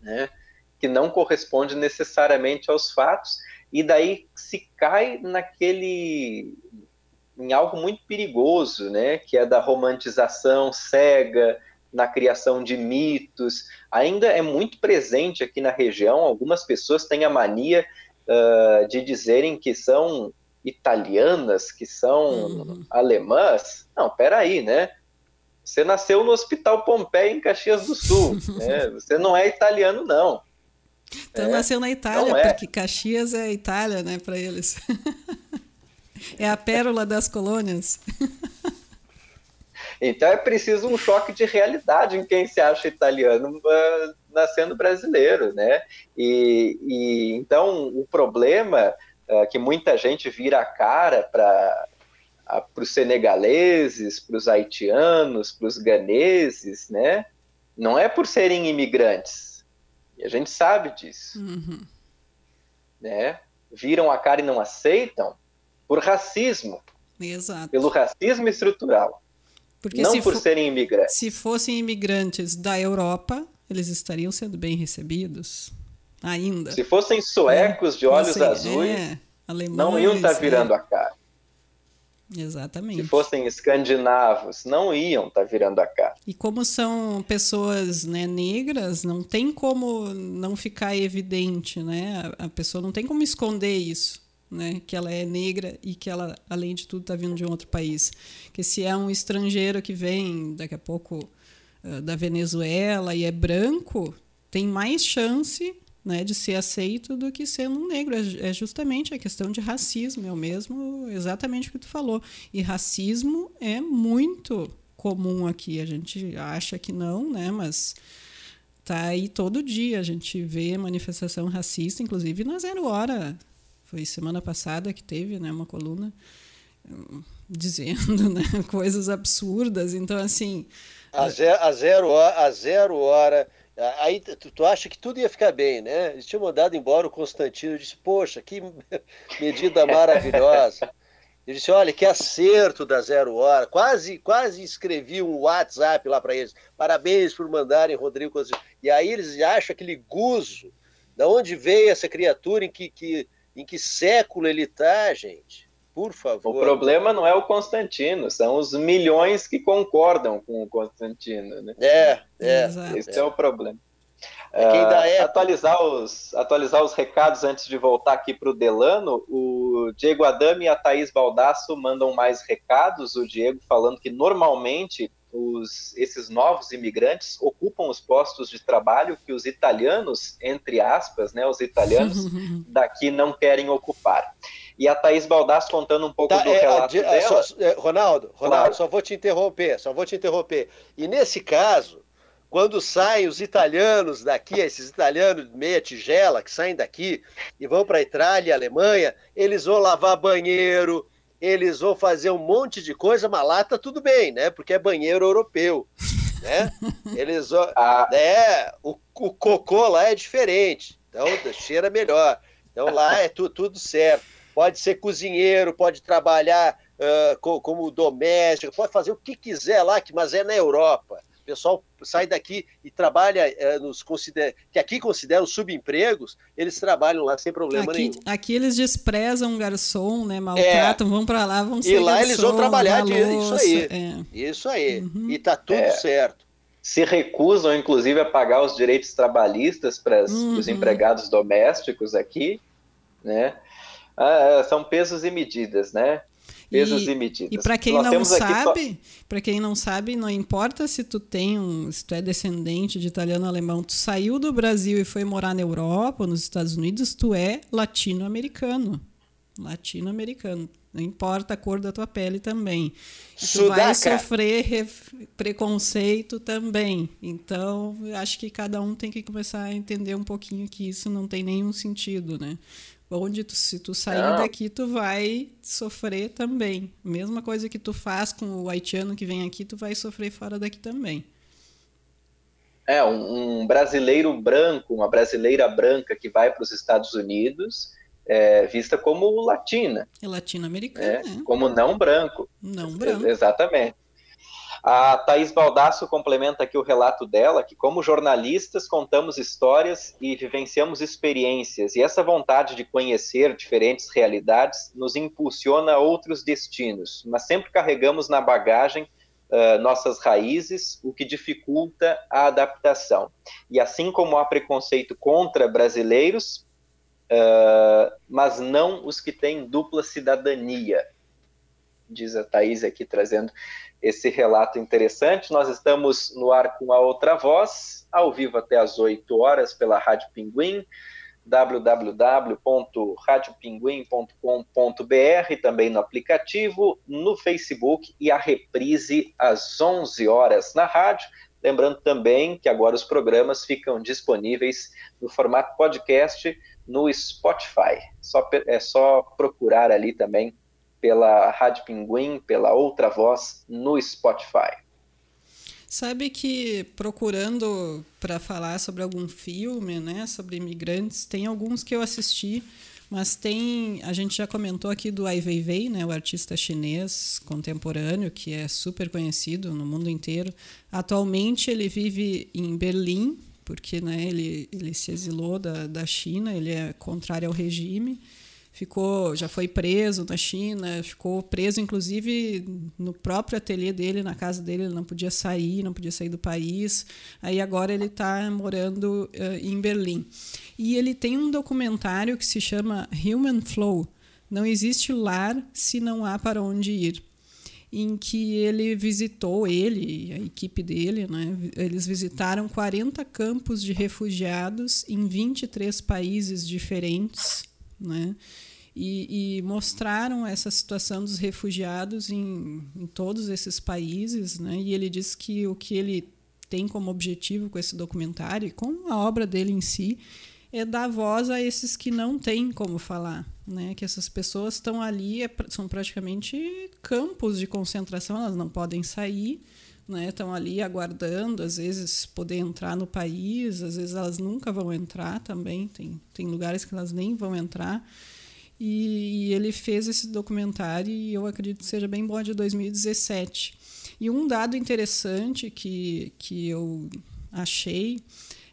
né? que não corresponde necessariamente aos fatos e daí se cai naquele em algo muito perigoso, né, que é da romantização cega na criação de mitos. Ainda é muito presente aqui na região. Algumas pessoas têm a mania uh, de dizerem que são italianas, que são uhum. alemãs. Não, peraí, né? Você nasceu no Hospital Pompeia, em Caxias do Sul. né? [LAUGHS] Você não é italiano, não. Então é, nasceu na Itália, é. porque Caxias é Itália, né, para eles. [LAUGHS] é a pérola das colônias. [LAUGHS] então é preciso um choque de realidade em quem se acha italiano uh, nascendo brasileiro, né? E, e então o problema uh, que muita gente vira a cara para para os senegaleses, para os haitianos, para os ganeses, né? Não é por serem imigrantes. E a gente sabe disso. Uhum. Né? Viram a cara e não aceitam por racismo. Exato. Pelo racismo estrutural. Porque não por serem imigrantes. Se fossem imigrantes da Europa, eles estariam sendo bem recebidos ainda. Se fossem suecos é, de olhos azuis, é, alemães, não iam estar tá virando é. a cara. Exatamente. Se fossem escandinavos, não iam estar tá virando a cara. E como são pessoas né, negras, não tem como não ficar evidente, né? A pessoa não tem como esconder isso, né? Que ela é negra e que ela, além de tudo, está vindo de um outro país. Que se é um estrangeiro que vem daqui a pouco uh, da Venezuela e é branco, tem mais chance né, de ser aceito do que sendo um negro. É, é justamente a questão de racismo, é o mesmo, exatamente o que tu falou. E racismo é muito comum aqui. A gente acha que não, né, mas tá aí todo dia. A gente vê manifestação racista, inclusive na Zero Hora. Foi semana passada que teve né, uma coluna hum, dizendo [LAUGHS] né, coisas absurdas. Então, assim. A a zero, a zero hora Aí tu, tu, acha que tudo ia ficar bem, né? Eles tinham mandado embora o Constantino. disse, poxa, que [LAUGHS] medida maravilhosa. Ele disse, olha, que acerto da Zero Hora. Quase, quase escrevi um WhatsApp lá para eles. Parabéns por mandarem Rodrigo Constantino. E aí eles acham aquele guzo. Da onde veio essa criatura? Em que, que, em que século ele está, gente? Por favor. O problema não é o Constantino, são os milhões que concordam com o Constantino. Né? É, é. Esse é, é o problema. Uh, atualizar, os, atualizar os recados antes de voltar aqui para o Delano. O Diego Adame e a Thaís Baldasso mandam mais recados. O Diego falando que normalmente os, esses novos imigrantes ocupam os postos de trabalho que os italianos, entre aspas, né, os italianos [LAUGHS] daqui não querem ocupar. E a Thaís Baldasso contando um pouco tá, do é, relato a, dela. Só, é, Ronaldo, Ronaldo, claro. só vou te interromper, só vou te interromper. E nesse caso, quando saem os italianos daqui, esses italianos meia tigela que saem daqui e vão para a Itália e Alemanha, eles vão lavar banheiro, eles vão fazer um monte de coisa, mas lá tá tudo bem, né? Porque é banheiro europeu, né? [LAUGHS] Eles vão, ah. é, o, o cocô lá é diferente, então cheira melhor. Então lá é tu, tudo certo pode ser cozinheiro, pode trabalhar uh, como doméstico, pode fazer o que quiser lá, mas é na Europa. O pessoal sai daqui e trabalha uh, nos consider... que aqui consideram subempregos, eles trabalham lá sem problema aqui, nenhum. Aqui eles desprezam o garçom, né? Maltratam, é. vão para lá, vão ser E lá garçom, eles vão trabalhar de... isso aí. É. Isso aí. Uhum. E tá tudo é. certo se recusam, inclusive, a pagar os direitos trabalhistas para uhum. os empregados domésticos aqui, né? Ah, são pesos e medidas, né? Pesos e, e medidas. E para quem Nós não sabe, para quem não sabe, não importa se tu tem um, se tu é descendente de italiano alemão, tu saiu do Brasil e foi morar na Europa, nos Estados Unidos, tu é latino-americano. Latino-americano. Não importa a cor da tua pele também. E tu vai sofrer preconceito também. Então, acho que cada um tem que começar a entender um pouquinho que isso não tem nenhum sentido, né? Onde tu, se tu sair Não. daqui, tu vai sofrer também. Mesma coisa que tu faz com o haitiano que vem aqui, tu vai sofrer fora daqui também. É, um, um brasileiro branco, uma brasileira branca que vai para os Estados Unidos, é vista como latina. É latino-americana, é, né? Como não branco. Não branco. Exatamente. A Thaís Baldasso complementa aqui o relato dela, que como jornalistas contamos histórias e vivenciamos experiências, e essa vontade de conhecer diferentes realidades nos impulsiona a outros destinos, mas sempre carregamos na bagagem uh, nossas raízes, o que dificulta a adaptação. E assim como há preconceito contra brasileiros, uh, mas não os que têm dupla cidadania, diz a Thaís aqui trazendo esse relato interessante. Nós estamos no ar com a outra voz, ao vivo até às 8 horas pela Rádio Pinguim www.radiopinguim.com.br, também no aplicativo, no Facebook e a reprise às 11 horas na rádio. Lembrando também que agora os programas ficam disponíveis no formato podcast no Spotify. Só, é só procurar ali também pela Rádio Pinguim, pela outra voz no Spotify. Sabe que procurando para falar sobre algum filme, né, sobre imigrantes, tem alguns que eu assisti, mas tem, a gente já comentou aqui do Ai Weiwei, né, o artista chinês contemporâneo que é super conhecido no mundo inteiro. Atualmente ele vive em Berlim, porque né, ele, ele se exilou da, da China, ele é contrário ao regime ficou, já foi preso na China, ficou preso inclusive no próprio ateliê dele, na casa dele, ele não podia sair, não podia sair do país. Aí agora ele está morando uh, em Berlim. E ele tem um documentário que se chama Human Flow. Não existe lar se não há para onde ir em que ele visitou, ele e a equipe dele, né, eles visitaram 40 campos de refugiados em 23 países diferentes, né? E, e, mostraram essa situação dos refugiados em, em todos esses países, né? E ele diz que o que ele tem como objetivo com esse documentário e com a obra dele em si é dar voz a esses que não têm como falar, né? Que essas pessoas estão ali, é, são praticamente campos de concentração, elas não podem sair, né? Estão ali aguardando, às vezes poder entrar no país, às vezes elas nunca vão entrar também, tem tem lugares que elas nem vão entrar. E, e ele fez esse documentário e eu acredito que seja bem bom de 2017. E um dado interessante que, que eu achei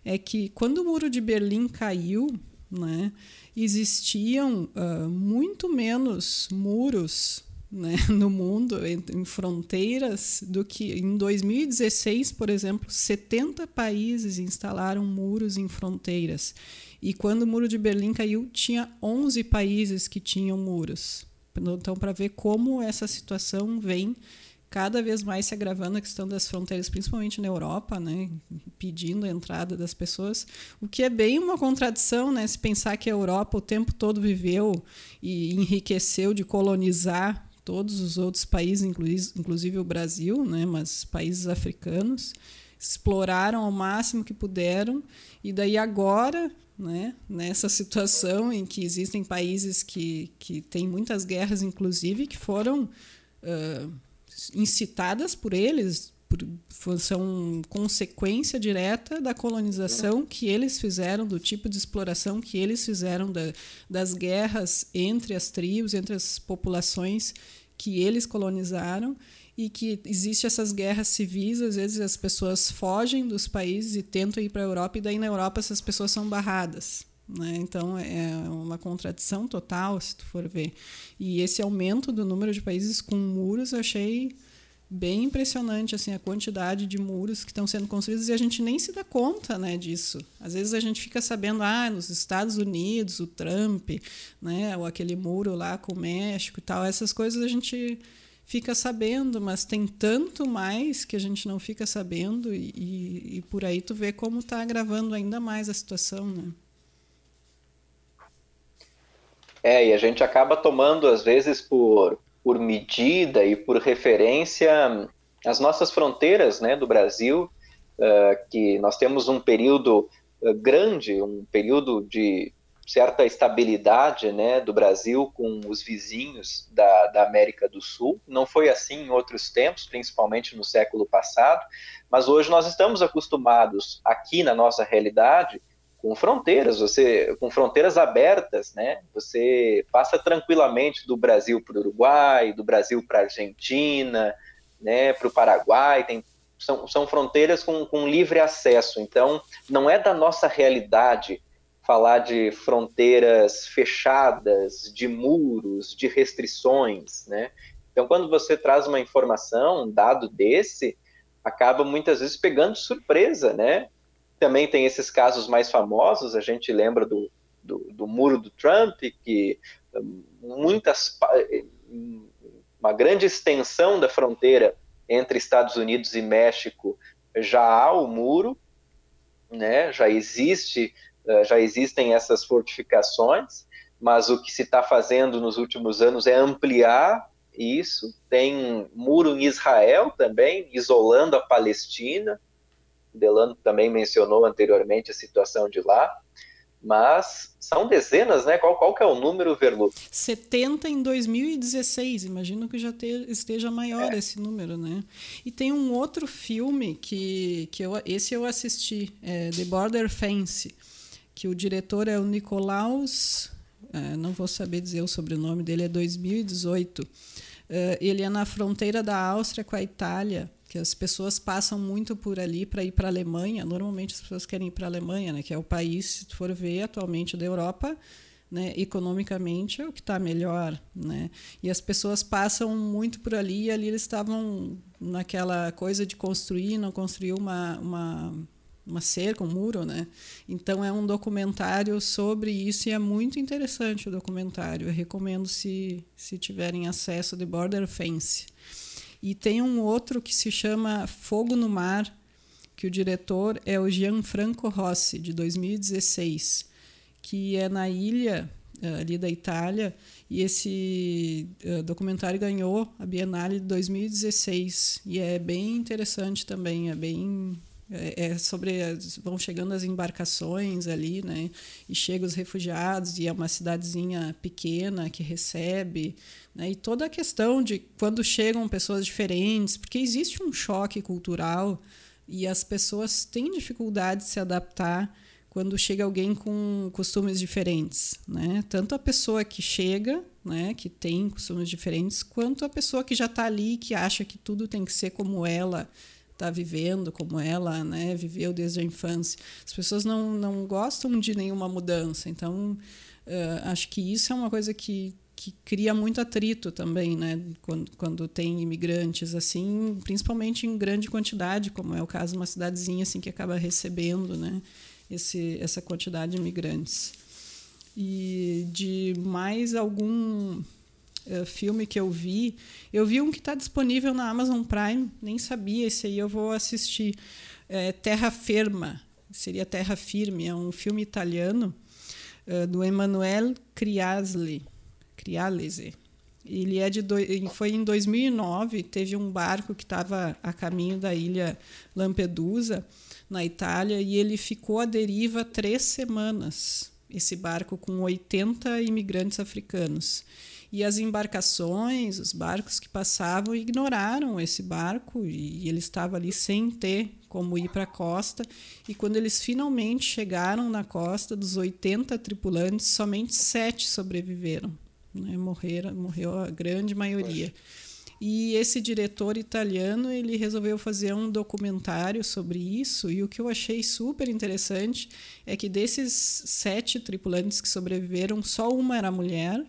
é que quando o muro de Berlim caiu, né, existiam uh, muito menos muros né, [LAUGHS] no mundo, em, fronteiras, do que em 2016, por exemplo, 70 países instalaram muros em fronteiras. E quando o Muro de Berlim caiu, tinha 11 países que tinham muros. Então, para ver como essa situação vem cada vez mais se agravando a questão das fronteiras, principalmente na Europa, né, pedindo a entrada das pessoas, o que é bem uma contradição, né, se pensar que a Europa o tempo todo viveu e enriqueceu de colonizar todos os outros países, inclusive o Brasil, né, mas países africanos, exploraram ao máximo que puderam e daí agora né? nessa situação em que existem países que, que têm muitas guerras, inclusive, que foram uh, incitadas por eles, por, são consequência direta da colonização que eles fizeram, do tipo de exploração que eles fizeram, da, das guerras entre as tribos, entre as populações que eles colonizaram e que existe essas guerras civis, às vezes as pessoas fogem dos países e tentam ir para a Europa e daí na Europa essas pessoas são barradas. Né? Então é uma contradição total, se tu for ver. E esse aumento do número de países com muros eu achei bem impressionante assim a quantidade de muros que estão sendo construídos e a gente nem se dá conta né disso às vezes a gente fica sabendo ah nos Estados Unidos o Trump né ou aquele muro lá com o México e tal essas coisas a gente fica sabendo, mas tem tanto mais que a gente não fica sabendo e, e, e por aí tu vê como está agravando ainda mais a situação, né? É, e a gente acaba tomando, às vezes, por, por medida e por referência as nossas fronteiras né, do Brasil, uh, que nós temos um período uh, grande, um período de certa estabilidade né, do Brasil com os vizinhos da, da, América do Sul. Não foi assim em outros tempos, principalmente no século passado, mas hoje nós estamos acostumados aqui na nossa realidade com fronteiras, você com fronteiras abertas, né? Você passa tranquilamente do Brasil para o Uruguai, do Brasil para a Argentina, né? Para o Paraguai, tem são, são fronteiras com, com livre acesso. Então, não é da nossa realidade falar de fronteiras fechadas, de muros, de restrições, né? Então, quando você traz uma informação, um dado desse, acaba muitas vezes pegando surpresa, né? Também tem esses casos mais famosos, a gente lembra do, do, do muro do Trump, que hum, muitas uma grande extensão da fronteira entre Estados Unidos e México já há o muro, né? Já existe, eh, já existem essas fortificações, mas o que se está fazendo nos últimos anos é ampliar isso. Tem muro em Israel também, isolando a Palestina. Delano também mencionou anteriormente a situação de lá mas são dezenas, né? Qual, qual que é o número, Verlu? 70 em 2016, imagino que já te, esteja maior é. esse número, né? E tem um outro filme que, que eu, esse eu assisti, é The Border Fence, que o diretor é o Nicolaus, é, não vou saber dizer o sobrenome dele, é 2018. É, ele é na fronteira da Áustria com a Itália, que as pessoas passam muito por ali para ir para a Alemanha. Normalmente as pessoas querem ir para a Alemanha, né, que é o país, se tu for ver atualmente da Europa, né, economicamente é o que está melhor, né? E as pessoas passam muito por ali e ali eles estavam naquela coisa de construir, não construir uma, uma uma cerca, um muro, né? Então é um documentário sobre isso e é muito interessante o documentário. Eu recomendo se se tiverem acesso de Border Fence. E tem um outro que se chama Fogo no Mar, que o diretor é o Gianfranco Rossi, de 2016, que é na ilha eh, ali da Itália, e esse uh, documentário ganhou a Bienale de 2016 e é bem interessante também, é bem é, é sobre as, vão chegando as embarcações ali, né? E chegam os refugiados e é uma cidadezinha pequena que recebe, né? E toda a questão de quando chegam pessoas diferentes, porque existe um choque cultural e as pessoas têm dificuldade de se adaptar quando chega alguém com costumes diferentes, né? Tanto a pessoa que chega, né, que tem costumes diferentes, quanto a pessoa que já está ali, que acha que tudo tem que ser como ela está vivendo, como ela né, viveu desde a infância. As pessoas não, não gostam de nenhuma mudança. Então, uh, acho que isso é uma coisa que, que cria muito atrito também, né? Quando, quando tem imigrantes, assim, principalmente em grande quantidade, como é o caso de uma cidadezinha assim, que acaba recebendo né, esse, essa quantidade de imigrantes. E de mais algum uh, filme que eu vi. Eu vi um que está disponível na Amazon Prime, nem sabia, esse aí eu vou assistir. É, Terra Firma, seria Terra Firme, é um filme italiano uh, do Emanuele Criasli. Crialese. Ele é de do... foi em 2009, teve um barco que estava a caminho da ilha Lampedusa, na Itália, e ele ficou à deriva três semanas. Esse barco com 80 imigrantes africanos. E as embarcações, os barcos que passavam, ignoraram esse barco e ele estava ali sem ter como ir para a costa. E quando eles finalmente chegaram na costa, dos 80 tripulantes, somente sete sobreviveram. Né? Morreram, morreu a grande maioria. E esse diretor italiano ele resolveu fazer um documentário sobre isso. E o que eu achei super interessante é que desses sete tripulantes que sobreviveram, só uma era mulher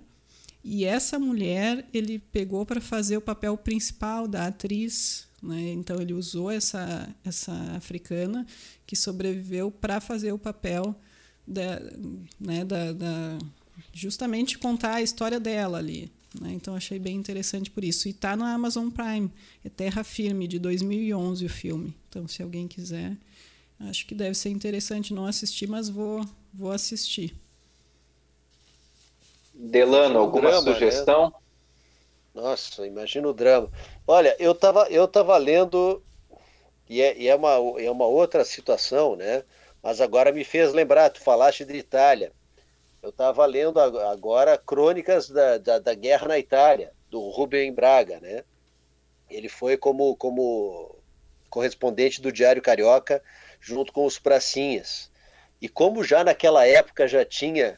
e essa mulher ele pegou para fazer o papel principal da atriz. Né? Então ele usou essa, essa africana que sobreviveu para fazer o papel da, né, da, da, justamente contar a história dela ali. Né? Então achei bem interessante por isso. E está na Amazon Prime. É Terra Firme, de 2011 o filme. Então se alguém quiser, acho que deve ser interessante. Não assistir, mas vou, vou assistir. Delano, alguma drama, né? sugestão? Né? Nossa, imagina o drama. Olha, eu estava eu tava lendo, e é, e é, uma, é uma outra situação, né? Mas agora me fez lembrar, tu falaste de Itália. Eu estava lendo agora crônicas da, da, da, guerra na Itália, do Rubem Braga, né? Ele foi como, como correspondente do Diário Carioca, junto com os Pracinhas. E como já naquela época já tinha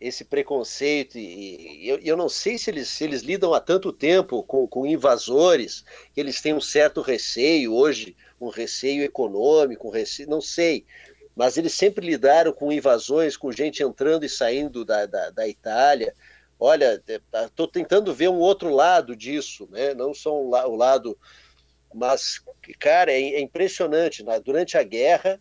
esse preconceito, e, e eu, eu, não sei se eles, se eles lidam há tanto tempo com, com invasores, que eles têm um certo receio, hoje, um receio econômico, um receio, não sei, mas eles sempre lidaram com invasões, com gente entrando e saindo da, da, da Itália, olha, estou tentando ver um outro lado disso, né? não só o, la o lado, mas, cara, é, é impressionante. Né? Durante a guerra,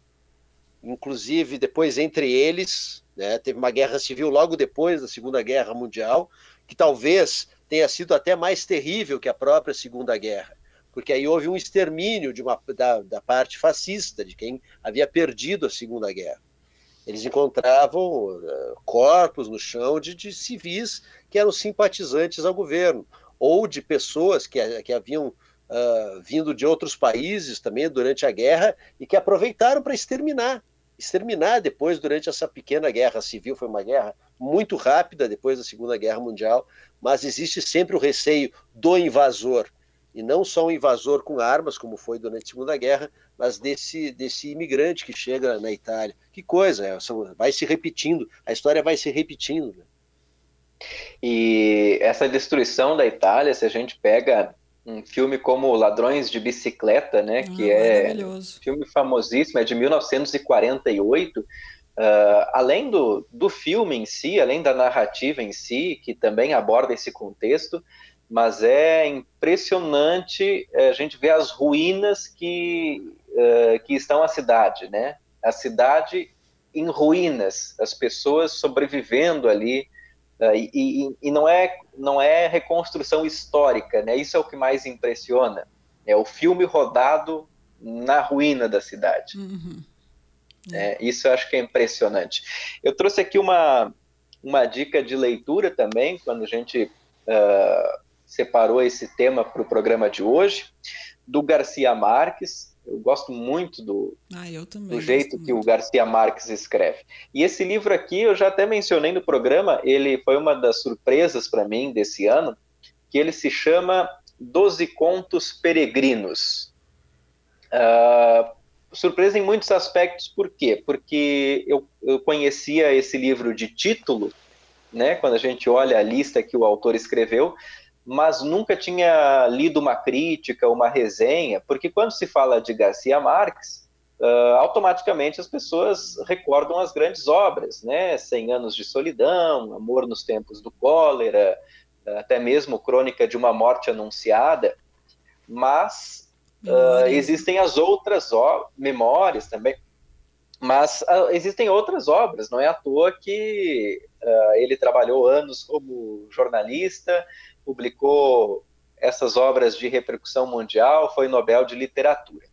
inclusive depois entre eles, né? teve uma guerra civil logo depois da Segunda Guerra Mundial, que talvez tenha sido até mais terrível que a própria Segunda Guerra, porque aí houve um extermínio de uma, da, da parte fascista, de quem havia perdido a Segunda Guerra. Eles encontravam uh, corpos no chão de, de, civis que eram simpatizantes ao governo, ou de pessoas que, que haviam uh, vindo de outros países também durante a guerra e que aproveitaram para exterminar. Exterminar depois, durante essa pequena guerra civil, foi uma guerra muito rápida depois da Segunda Guerra Mundial, mas existe sempre o receio do invasor e não só um invasor com armas, como foi durante a Segunda Guerra, mas desse, desse imigrante que chega na Itália. Que coisa, é, vai se repetindo, a história vai se repetindo. Né? E essa destruição da Itália, se a gente pega um filme como Ladrões de Bicicleta, né, ah, que é um filme famosíssimo, é de 1948, uh, ah, além do, do filme em si, além da narrativa em si, que também aborda esse contexto, mas é impressionante eh, a gente ver as ruínas que, uh, que estão a cidade, né? A cidade em ruínas, as pessoas sobrevivendo ali, e, e, e, não, é, não é reconstrução histórica, né? Isso é o que mais impressiona. É o filme rodado na ruína da cidade. Uhum. É. É, isso eu acho que é impressionante. Eu trouxe aqui uma, uma dica de leitura também, quando a gente uh, separou esse tema para o programa de hoje, do Garcia Marques. Eu gosto muito do, ah, do jeito que o Garcia Marques escreve. E esse livro aqui, eu já até mencionei no programa, ele foi uma das surpresas para mim desse ano, que ele se chama Doze Contos Peregrinos. Uh, surpresa em muitos aspectos, por quê? Porque eu, eu conhecia esse livro de título, né, quando a gente olha a lista que o autor escreveu, mas nunca tinha lido uma crítica, uma resenha, porque quando se fala de Garcia Marques, uh, automaticamente as pessoas recordam as grandes obras, né? Cem Anos de Solidão, Amor nos Tempos do Cólera, até mesmo Crônica de uma Morte Anunciada, mas uh, existem as outras memórias também, mas uh, existem outras obras, não é à toa que ele trabalhou anos como jornalista, publicou essas obras de repercussão mundial, foi Nobel de Literatura.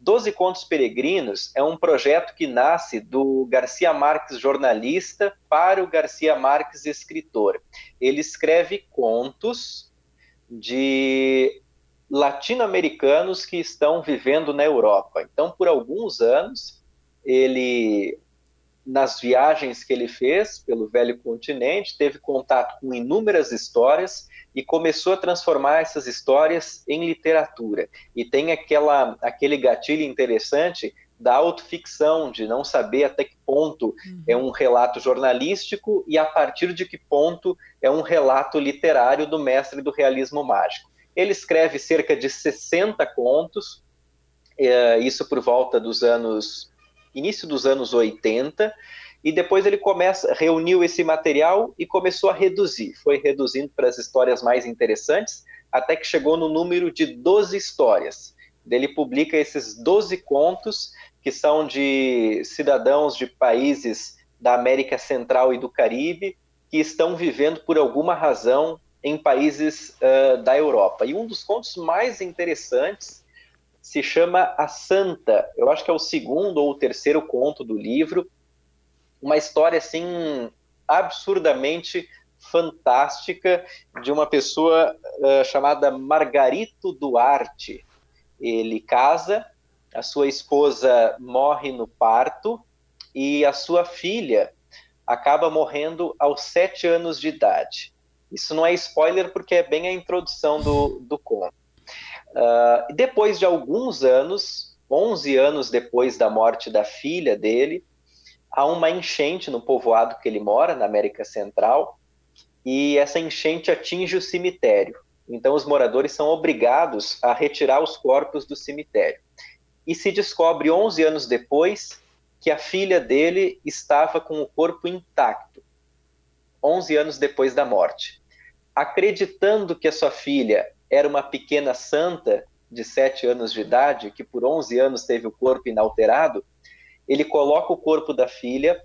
Doze Contos Peregrinos é um projeto que nasce do Garcia Marques jornalista para o Garcia Marques escritor. Ele escreve contos de latino-americanos que estão vivendo na Europa. Então, por alguns anos, ele nas viagens que ele fez pelo velho continente, teve contato com inúmeras histórias e começou a transformar essas histórias em literatura. E tem aquela, aquele gatilho interessante da autoficção, de não saber até que ponto uhum. é um relato jornalístico e a partir de que ponto é um relato literário do mestre do realismo mágico. Ele escreve cerca de 60 contos, é, isso por volta dos anos início dos anos 80, e depois ele começa, reuniu esse material e começou a reduzir. Foi reduzindo para as histórias mais interessantes, até que chegou no número de 12 histórias. Ele publica esses 12 contos, que são de cidadãos de países da América Central e do Caribe, que estão vivendo por alguma razão em países uh, da Europa. E um dos contos mais interessantes se chama A Santa. Eu acho que é o segundo ou o terceiro conto do livro. Uma história assim absurdamente fantástica de uma pessoa uh, chamada Margarito Duarte. Ele casa, a sua esposa morre no parto e a sua filha acaba morrendo aos sete anos de idade. Isso não é spoiler porque é bem a introdução do, do conto. Uh, depois de alguns anos, 11 anos depois da morte da filha dele, há uma enchente no povoado que ele mora, na América Central, e essa enchente atinge o cemitério. Então, os moradores são obrigados a retirar os corpos do cemitério. E se descobre 11 anos depois que a filha dele estava com o corpo intacto. 11 anos depois da morte. Acreditando que a sua filha era uma pequena santa de 7 anos de idade, que por 11 anos teve o corpo inalterado, ele coloca o corpo da filha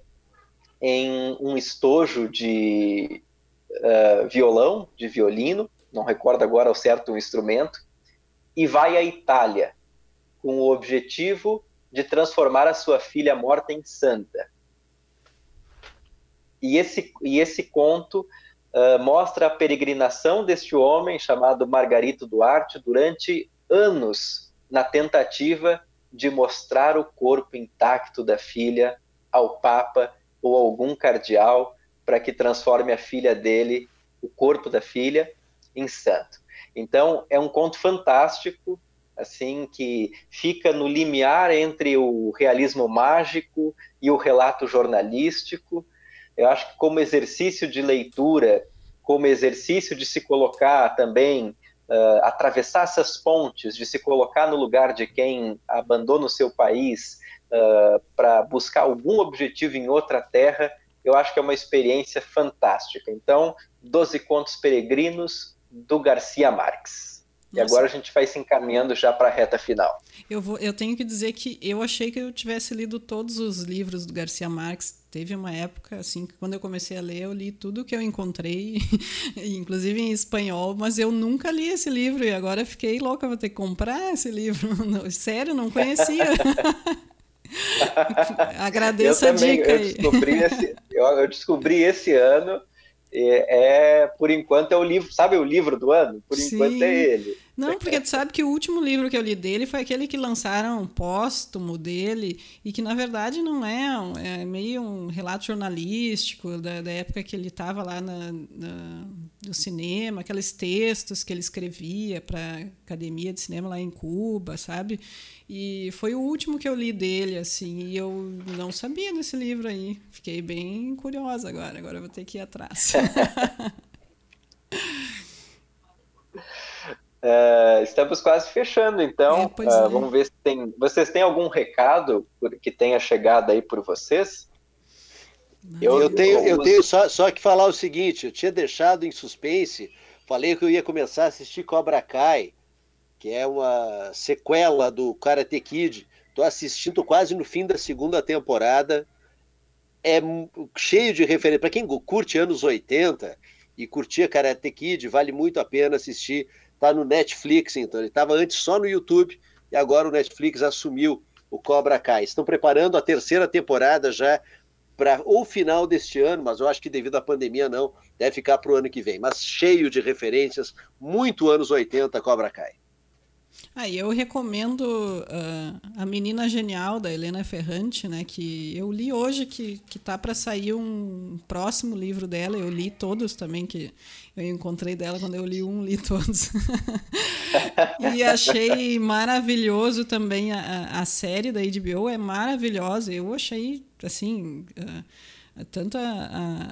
em um estojo de uh, violão, de violino, não recordo agora ao certo o instrumento, e vai à Itália com o objetivo de transformar a sua filha morta em santa. E esse, e esse conto uh, mostra a peregrinação deste homem chamado Margarito Duarte durante anos na tentativa de mostrar o corpo intacto da filha ao Papa ou algum cardeal para que transforme a filha dele, o corpo da filha, em santo. Então, é um conto fantástico, assim, que fica no limiar entre o realismo mágico e o relato jornalístico. Eu acho que como exercício de leitura, como exercício de se colocar também, uh, atravessar essas pontes, de se colocar no lugar de quem abandona o seu país uh, para buscar algum objetivo em outra terra, eu acho que é uma experiência fantástica. Então, Doze Contos Peregrinos, do Garcia Marques. E agora a gente vai se encaminhando já para a reta final. Eu, vou, eu tenho que dizer que eu achei que eu tivesse lido todos os livros do Garcia Marques. Teve uma época, assim, que quando eu comecei a ler, eu li tudo que eu encontrei, [LAUGHS] inclusive em espanhol, mas eu nunca li esse livro e agora fiquei louca, vou ter que comprar esse livro. [LAUGHS] Sério, não conhecia. [LAUGHS] Agradeço eu a também, dica eu aí. Descobri esse, eu, eu descobri esse ano é, é, por enquanto é o livro, sabe o livro do ano? Por Sim. enquanto é ele. Não, porque tu sabe que o último livro que eu li dele foi aquele que lançaram póstumo dele, e que na verdade não é, um- é meio um relato jornalístico da, da época que ele estava lá na, na- no cinema, aqueles textos que ele escrevia para academia de cinema lá em Cuba, sabe? E foi o último que eu li dele, assim, e eu não sabia desse livro aí. Fiquei bem curiosa agora, agora eu vou ter que ir atrás. [LAUGHS] É, estamos quase fechando, então É, ah, é. vamos ver se tem. Vocês têm algum recado que tenha chegado aí por vocês? Eu, tenho, eu tenho só, só que falar o seguinte: eu tinha deixado em suspense, falei que eu ia começar a assistir Cobra Kai, que é uma sequela do Karate Kid. Estou assistindo quase no fim da segunda temporada. É cheio de referência. Para quem curte anos 80 e curtia Karate Kid, vale muito a pena assistir. Está no Netflix, então. Ele estava antes só no YouTube e agora o Netflix assumiu o Cobra Kai. Estão preparando a terceira temporada já para o final deste ano, mas eu acho que devido à pandemia não, deve ficar para o ano que vem. Mas cheio de referências, muito anos 80 Cobra Kai. Ah, eu recomendo ah, A Menina Genial, da Helena Ferrante, né? Que eu li hoje que, que tá para sair um próximo livro dela. Eu li todos também, que eu encontrei dela quando eu li um, li todos. [LAUGHS] e achei maravilhoso também a, a- série da HBO, é maravilhosa. Eu achei, assim. ah, tanto a, a,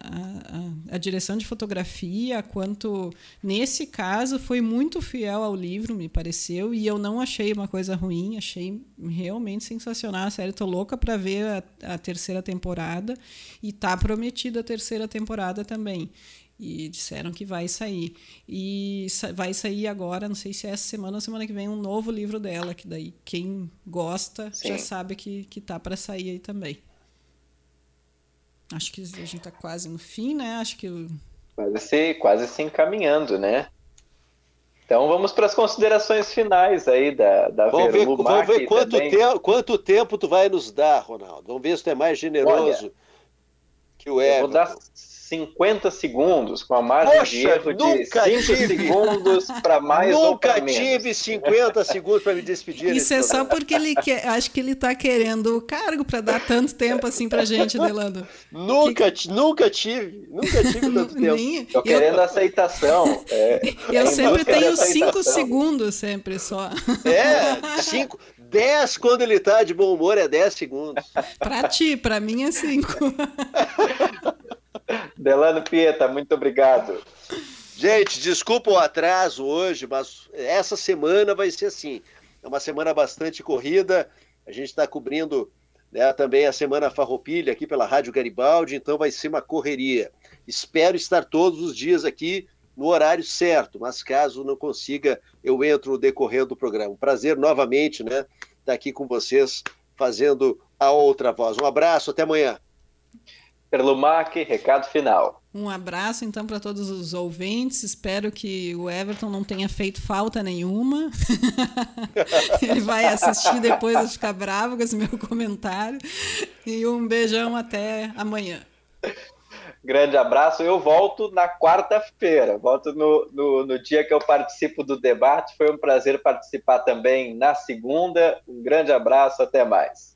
a, a direção de fotografia quanto nesse caso foi muito fiel ao livro me pareceu e eu não achei uma coisa ruim achei realmente sensacional a série tô louca para ver a, terceira temporada e tá prometida a terceira temporada também. E disseram que vai sair. E sa- vai sair agora não sei se é essa semana ou semana que vem um novo livro dela que daí quem gosta já Sim. sabe que que tá para sair aí também Acho que a gente está quase no fim, né? Acho que o- Quase se, quase se encaminhando, né? Então vamos para as considerações finais aí da, da Vamos ver, vamos ver quanto, tempo, quanto tempo tu vai nos dar, Ronaldo. Vamos ver se tu é mais generoso que o Eu vou dar Everton. 50 segundos, com a margem Poxa, de erro de nunca 5 tive. segundos para mais ou Nunca para menos. tive 50 segundos para me despedir. Isso é só porque ele quer. Acho que ele tá querendo o cargo para dar tanto tempo assim pra gente, Delano. Nunca, ti- nunca tive, nunca tive tanto tempo. Nem, Tô eu, querendo aceitação. É, eu em sempre tenho cinco aceitação. segundos, sempre só. É, cinco, 10 quando ele tá de bom humor é 10 segundos. Pra ti, pra mim é cinco. [LAUGHS] Delano Pieta, muito obrigado. Gente, desculpa o atraso hoje, mas essa semana vai ser assim. É uma semana bastante corrida. A gente está cobrindo né? Também a Semana Farroupilha aqui pela Rádio Garibaldi, então vai ser uma correria. Espero estar todos os dias aqui no horário certo, mas caso não consiga, eu entro no decorrer do programa. Prazer novamente, né, estar aqui com vocês fazendo a outra voz. Um abraço, até amanhã. Perlumac, recado final. Um abraço então para todos os ouvintes. Espero que o Everton não tenha feito falta nenhuma. [LAUGHS] Ele vai assistir depois e ficar bravo com esse meu comentário. E um beijão até amanhã. Grande abraço. Eu volto na quarta-feira. Volto no, no, no, dia que eu participo do debate. Foi um prazer participar também na segunda. Um grande abraço. Até mais.